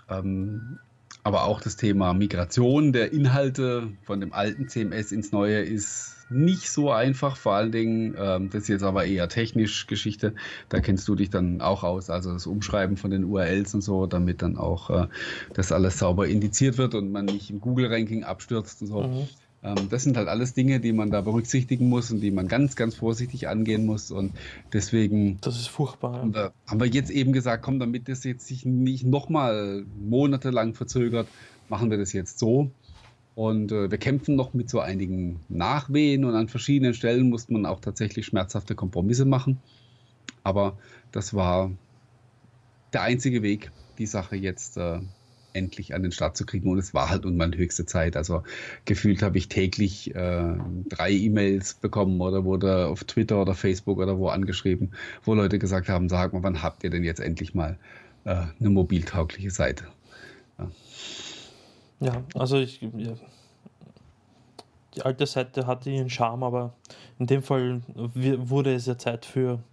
Ähm, aber auch das Thema Migration der Inhalte von dem alten CMS ins neue ist nicht so einfach, vor allen Dingen, ähm, das ist jetzt aber eher technisch Geschichte, da kennst du dich dann auch aus, also das Umschreiben von den URLs und so, damit dann auch äh, das alles sauber indiziert wird und man nicht im Google-Ranking abstürzt und so. Mhm. Ähm, das sind halt alles Dinge, die man da berücksichtigen muss und die man ganz, ganz vorsichtig angehen muss und deswegen... Das ist furchtbar. Haben wir, haben wir jetzt eben gesagt, komm, damit das jetzt sich nicht nochmal monatelang verzögert, machen wir das jetzt so. Und äh, wir kämpfen noch mit so einigen Nachwehen und an verschiedenen Stellen musste man auch tatsächlich schmerzhafte Kompromisse machen. Aber das war der einzige Weg, die Sache jetzt äh, endlich an den Start zu kriegen. Und es war halt nun meine höchste Zeit. Also gefühlt habe ich täglich äh, drei E-Mails bekommen oder wurde auf Twitter oder Facebook oder wo angeschrieben, wo Leute gesagt haben, sag mal, wann habt ihr denn jetzt endlich mal äh, eine mobiltaugliche Seite? Ja. Ja, also ich, ja. die alte Seite hatte ihren Charme, aber in dem Fall wurde es ja Zeit für,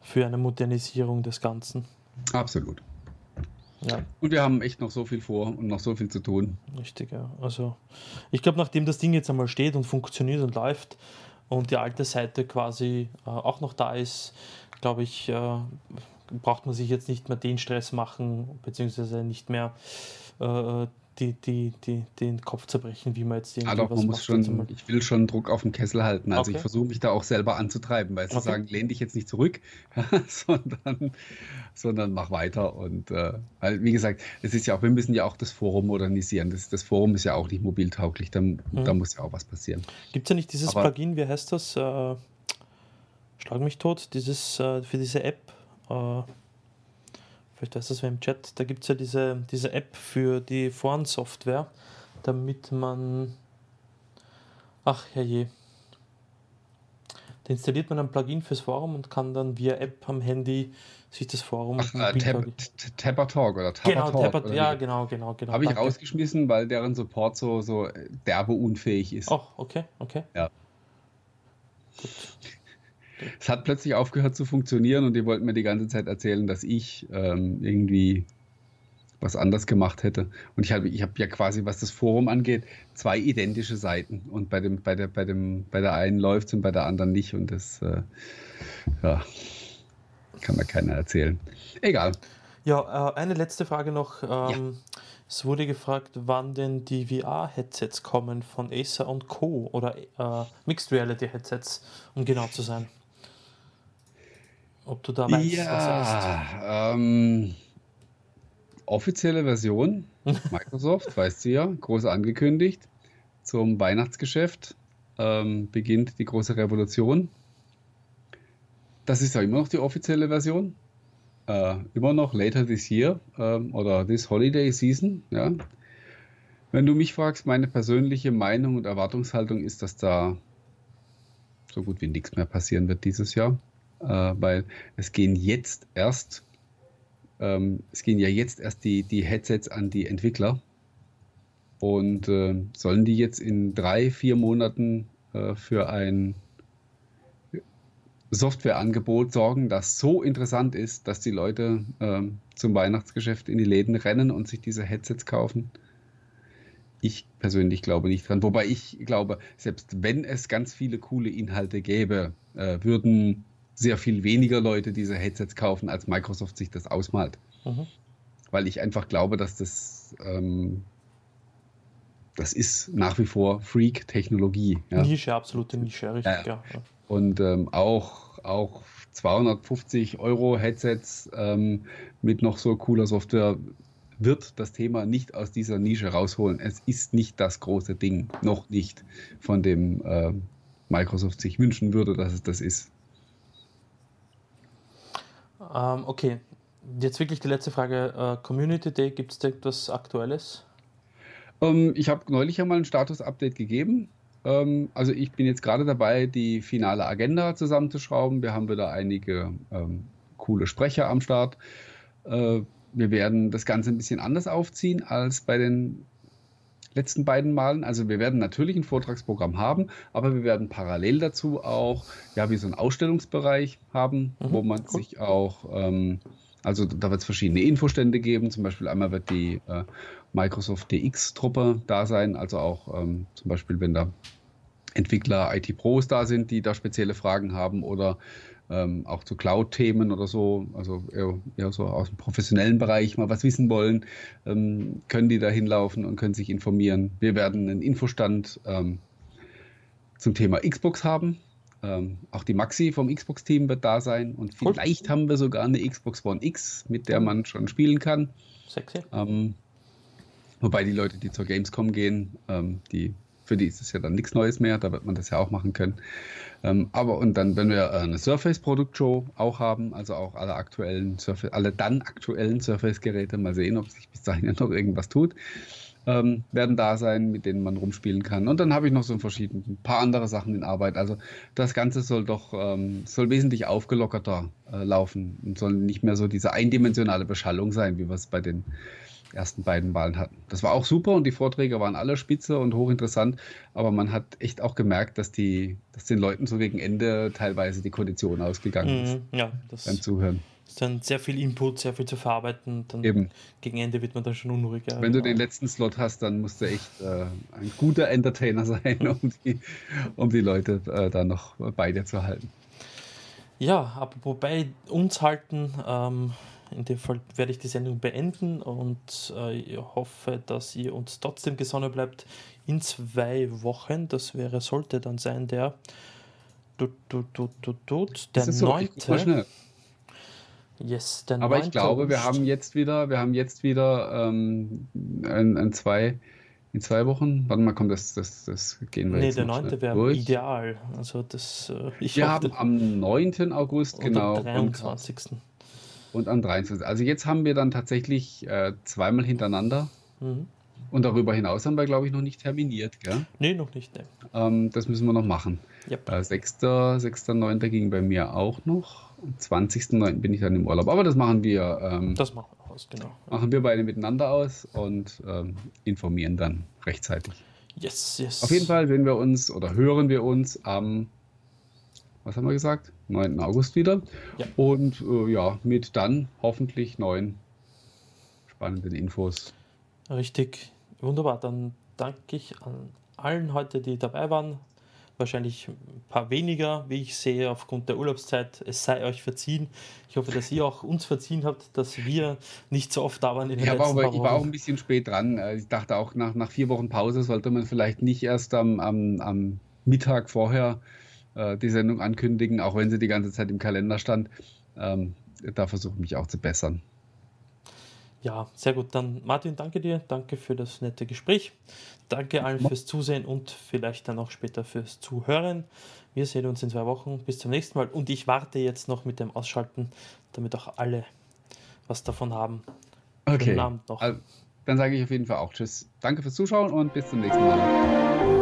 für eine Modernisierung des Ganzen. Absolut. Ja. Und wir haben echt noch so viel vor und noch so viel zu tun. Richtig, ja. Also ich glaube, nachdem das Ding jetzt einmal steht und funktioniert und läuft und die alte Seite quasi äh, auch noch da ist, glaube ich, äh, braucht man sich jetzt nicht mehr den Stress machen, beziehungsweise nicht mehr äh, die, die, die, den Kopf zerbrechen, wie man jetzt irgendwie ja, doch, man muss schon, Ich will schon Druck auf den Kessel halten. Also okay. ich versuche mich da auch selber anzutreiben, weil sie okay. sagen, lehn dich jetzt nicht zurück, sondern, sondern mach weiter. Und äh, weil, wie gesagt, es ist ja auch, wir müssen ja auch das Forum modernisieren. Das, das Forum ist ja auch nicht mobiltauglich, da, mhm. da muss ja auch was passieren. Gibt es ja nicht dieses Aber, Plugin, wie heißt das? Äh, Schlag mich tot, dieses äh, für diese App. Äh, vielleicht weiß das wer im Chat, da gibt es ja diese, diese App für die Foren-Software, damit man, ach herrje, da installiert man ein Plugin fürs Forum und kann dann via App am Handy sich das Forum. Ach, äh, Tab Talk oder Tapper genau, Talk. Tapper, ja, genau, genau, genau. Habe ich rausgeschmissen, weil deren Support so, so derbe unfähig ist. Ach, okay, okay. Ja. Gut. Es hat plötzlich aufgehört zu funktionieren und die wollten mir die ganze Zeit erzählen, dass ich ähm, irgendwie was anders gemacht hätte. Und ich habe ich hab ja quasi, was das Forum angeht, zwei identische Seiten. Und bei, dem, bei, der, bei, dem, bei der einen läuft es und bei der anderen nicht. Und das äh, ja, kann mir keiner erzählen. Egal. Ja, äh, eine letzte Frage noch. Ähm, ja. Es wurde gefragt, wann denn die VR-Headsets kommen von Acer und Co. oder äh, Mixed Reality Headsets, um genau zu sein. Ob du da weißt, ja, was heißt. Ähm, offizielle Version, Microsoft, weißt du ja, groß angekündigt. Zum Weihnachtsgeschäft ähm, beginnt die große Revolution. Das ist ja immer noch die offizielle Version. Äh, immer noch later this year ähm, oder this holiday season. Ja. Wenn du mich fragst, meine persönliche Meinung und Erwartungshaltung ist, dass da so gut wie nichts mehr passieren wird dieses Jahr äh, weil es gehen jetzt erst, ähm, es gehen ja jetzt erst die, die Headsets an die Entwickler und äh, sollen die jetzt in drei, vier Monaten äh, für ein Softwareangebot sorgen, das so interessant ist, dass die Leute ähm, zum Weihnachtsgeschäft in die Läden rennen und sich diese Headsets kaufen? Ich persönlich glaube nicht dran. Wobei ich glaube, selbst wenn es ganz viele coole Inhalte gäbe, äh, würden sehr viel weniger Leute diese Headsets kaufen, als Microsoft sich das ausmalt. Mhm. Weil ich einfach glaube, dass das, ähm, das ist nach wie vor Freak-Technologie. Ja. Nische, absolute Nische, richtig, ja. ja. Und ähm, auch, auch 250 Euro Headsets ähm, mit noch so cooler Software wird das Thema nicht aus dieser Nische rausholen. Es ist nicht das große Ding, noch nicht, von dem äh, Microsoft sich wünschen würde, dass es das ist. Ähm, okay, jetzt wirklich die letzte Frage. Äh, Community Day, gibt es da etwas Aktuelles? Ähm, ich habe neulich einmal ein Status-Update gegeben. Ähm, also ich bin jetzt gerade dabei, die finale Agenda zusammenzuschrauben. Wir haben wieder einige ähm, coole Sprecher am Start. Äh, wir werden das Ganze ein bisschen anders aufziehen als bei den letzten beiden Malen. Also wir werden natürlich ein Vortragsprogramm haben, aber wir werden parallel dazu auch ja wie so einen Ausstellungsbereich haben, mhm, wo man cool. sich auch ähm, also da wird es verschiedene Infostände geben. Zum Beispiel einmal wird die äh, Microsoft DX-Truppe da sein, also auch ähm, zum Beispiel, wenn da Entwickler, IT-Pros da sind, die da spezielle Fragen haben oder ähm, auch zu Cloud-Themen oder so, also eher, eher, so aus dem professionellen Bereich mal was wissen wollen, ähm, können die da hinlaufen und können sich informieren. Wir werden einen Infostand ähm, zum Thema Xbox haben. Ähm, auch die Maxi vom Xbox-Team wird da sein und vielleicht cool. haben wir sogar eine Xbox One X, mit der man schon spielen kann. Sexy. Ähm, wobei die Leute, die zur Gamescom gehen, ähm, die für die ist es ja dann nichts Neues mehr, da wird man das ja auch machen können. Ähm, aber und dann, wenn wir eine Surface Produktshow auch haben, also auch alle aktuellen Surface, alle dann aktuellen Surface-Geräte, mal sehen, ob sich bis dahin noch irgendwas tut, ähm, werden da sein, mit denen man rumspielen kann. Und dann habe ich noch so ein verschieden, ein paar andere Sachen in Arbeit. Also das Ganze soll doch ähm, soll wesentlich aufgelockerter äh, laufen und soll nicht mehr so diese eindimensionale Beschallung sein, wie wir es bei den ersten beiden Wahlen hatten. Das war auch super und die Vorträge waren alle spitze und hochinteressant, aber man hat echt auch gemerkt, dass die, dass den Leuten so gegen Ende teilweise die Kondition ausgegangen ist. Mhm, ja, das beim Zuhören. Ist dann sehr viel Input, sehr viel zu verarbeiten. Dann Eben. Gegen Ende wird man dann schon unruhiger. Wenn du den letzten Slot hast, dann musst du echt äh, ein guter Entertainer sein, um die, um die Leute äh, da noch bei dir zu halten. Ja, aber wobei uns halten, ähm, in dem Fall werde ich die Sendung beenden und äh, ich hoffe, dass ihr uns trotzdem gesonnen bleibt in zwei Wochen. Das wäre, sollte dann sein der du, du, du, du, du, der neunte. Yes, der Aber ich glaube, wir haben jetzt wieder, wir haben jetzt wieder ähm, ein, ein zwei, in zwei Wochen. Wann mal kommt das, das, das gehen wir nee, jetzt der 9. wäre ideal. Also das, äh, ich wir haben am 9. August, genau. Am 23. Und, und am 23. Also jetzt haben wir dann tatsächlich äh, zweimal hintereinander. Mhm. Und darüber hinaus haben wir, glaube ich, noch nicht terminiert, gell? Nee, noch nicht. Nee. Ähm, das müssen wir noch machen. Yep. Äh, 6. 6.9. ging bei mir auch noch. Am 20.9. bin ich dann im Urlaub. Aber das machen wir. Ähm, das machen wir aus, genau. Machen wir beide miteinander aus und ähm, informieren dann rechtzeitig. Yes, yes. Auf jeden Fall sehen wir uns oder hören wir uns am was haben wir gesagt? 9. August wieder. Ja. Und äh, ja, mit dann hoffentlich neuen spannenden Infos. Richtig, wunderbar. Dann danke ich an allen heute, die dabei waren. Wahrscheinlich ein paar weniger, wie ich sehe, aufgrund der Urlaubszeit. Es sei euch verziehen. Ich hoffe, dass ihr auch uns verziehen habt, dass wir nicht so oft da waren in den ja, letzten aber Ich war auch ein bisschen spät dran. Äh, ich dachte auch, nach, nach vier Wochen Pause sollte man vielleicht nicht erst am, am, am Mittag vorher äh, die Sendung ankündigen, auch wenn sie die ganze Zeit im Kalender stand. Ähm, da versuche ich mich auch zu bessern. Ja, sehr gut. Dann Martin, danke dir. Danke für das nette Gespräch. Danke allen fürs Zusehen und vielleicht dann auch später fürs Zuhören. Wir sehen uns in zwei Wochen. Bis zum nächsten Mal. Und ich warte jetzt noch mit dem Ausschalten, damit auch alle was davon haben. Okay. Abend noch. Also, dann sage ich auf jeden Fall auch Tschüss. Danke fürs Zuschauen und bis zum nächsten Mal.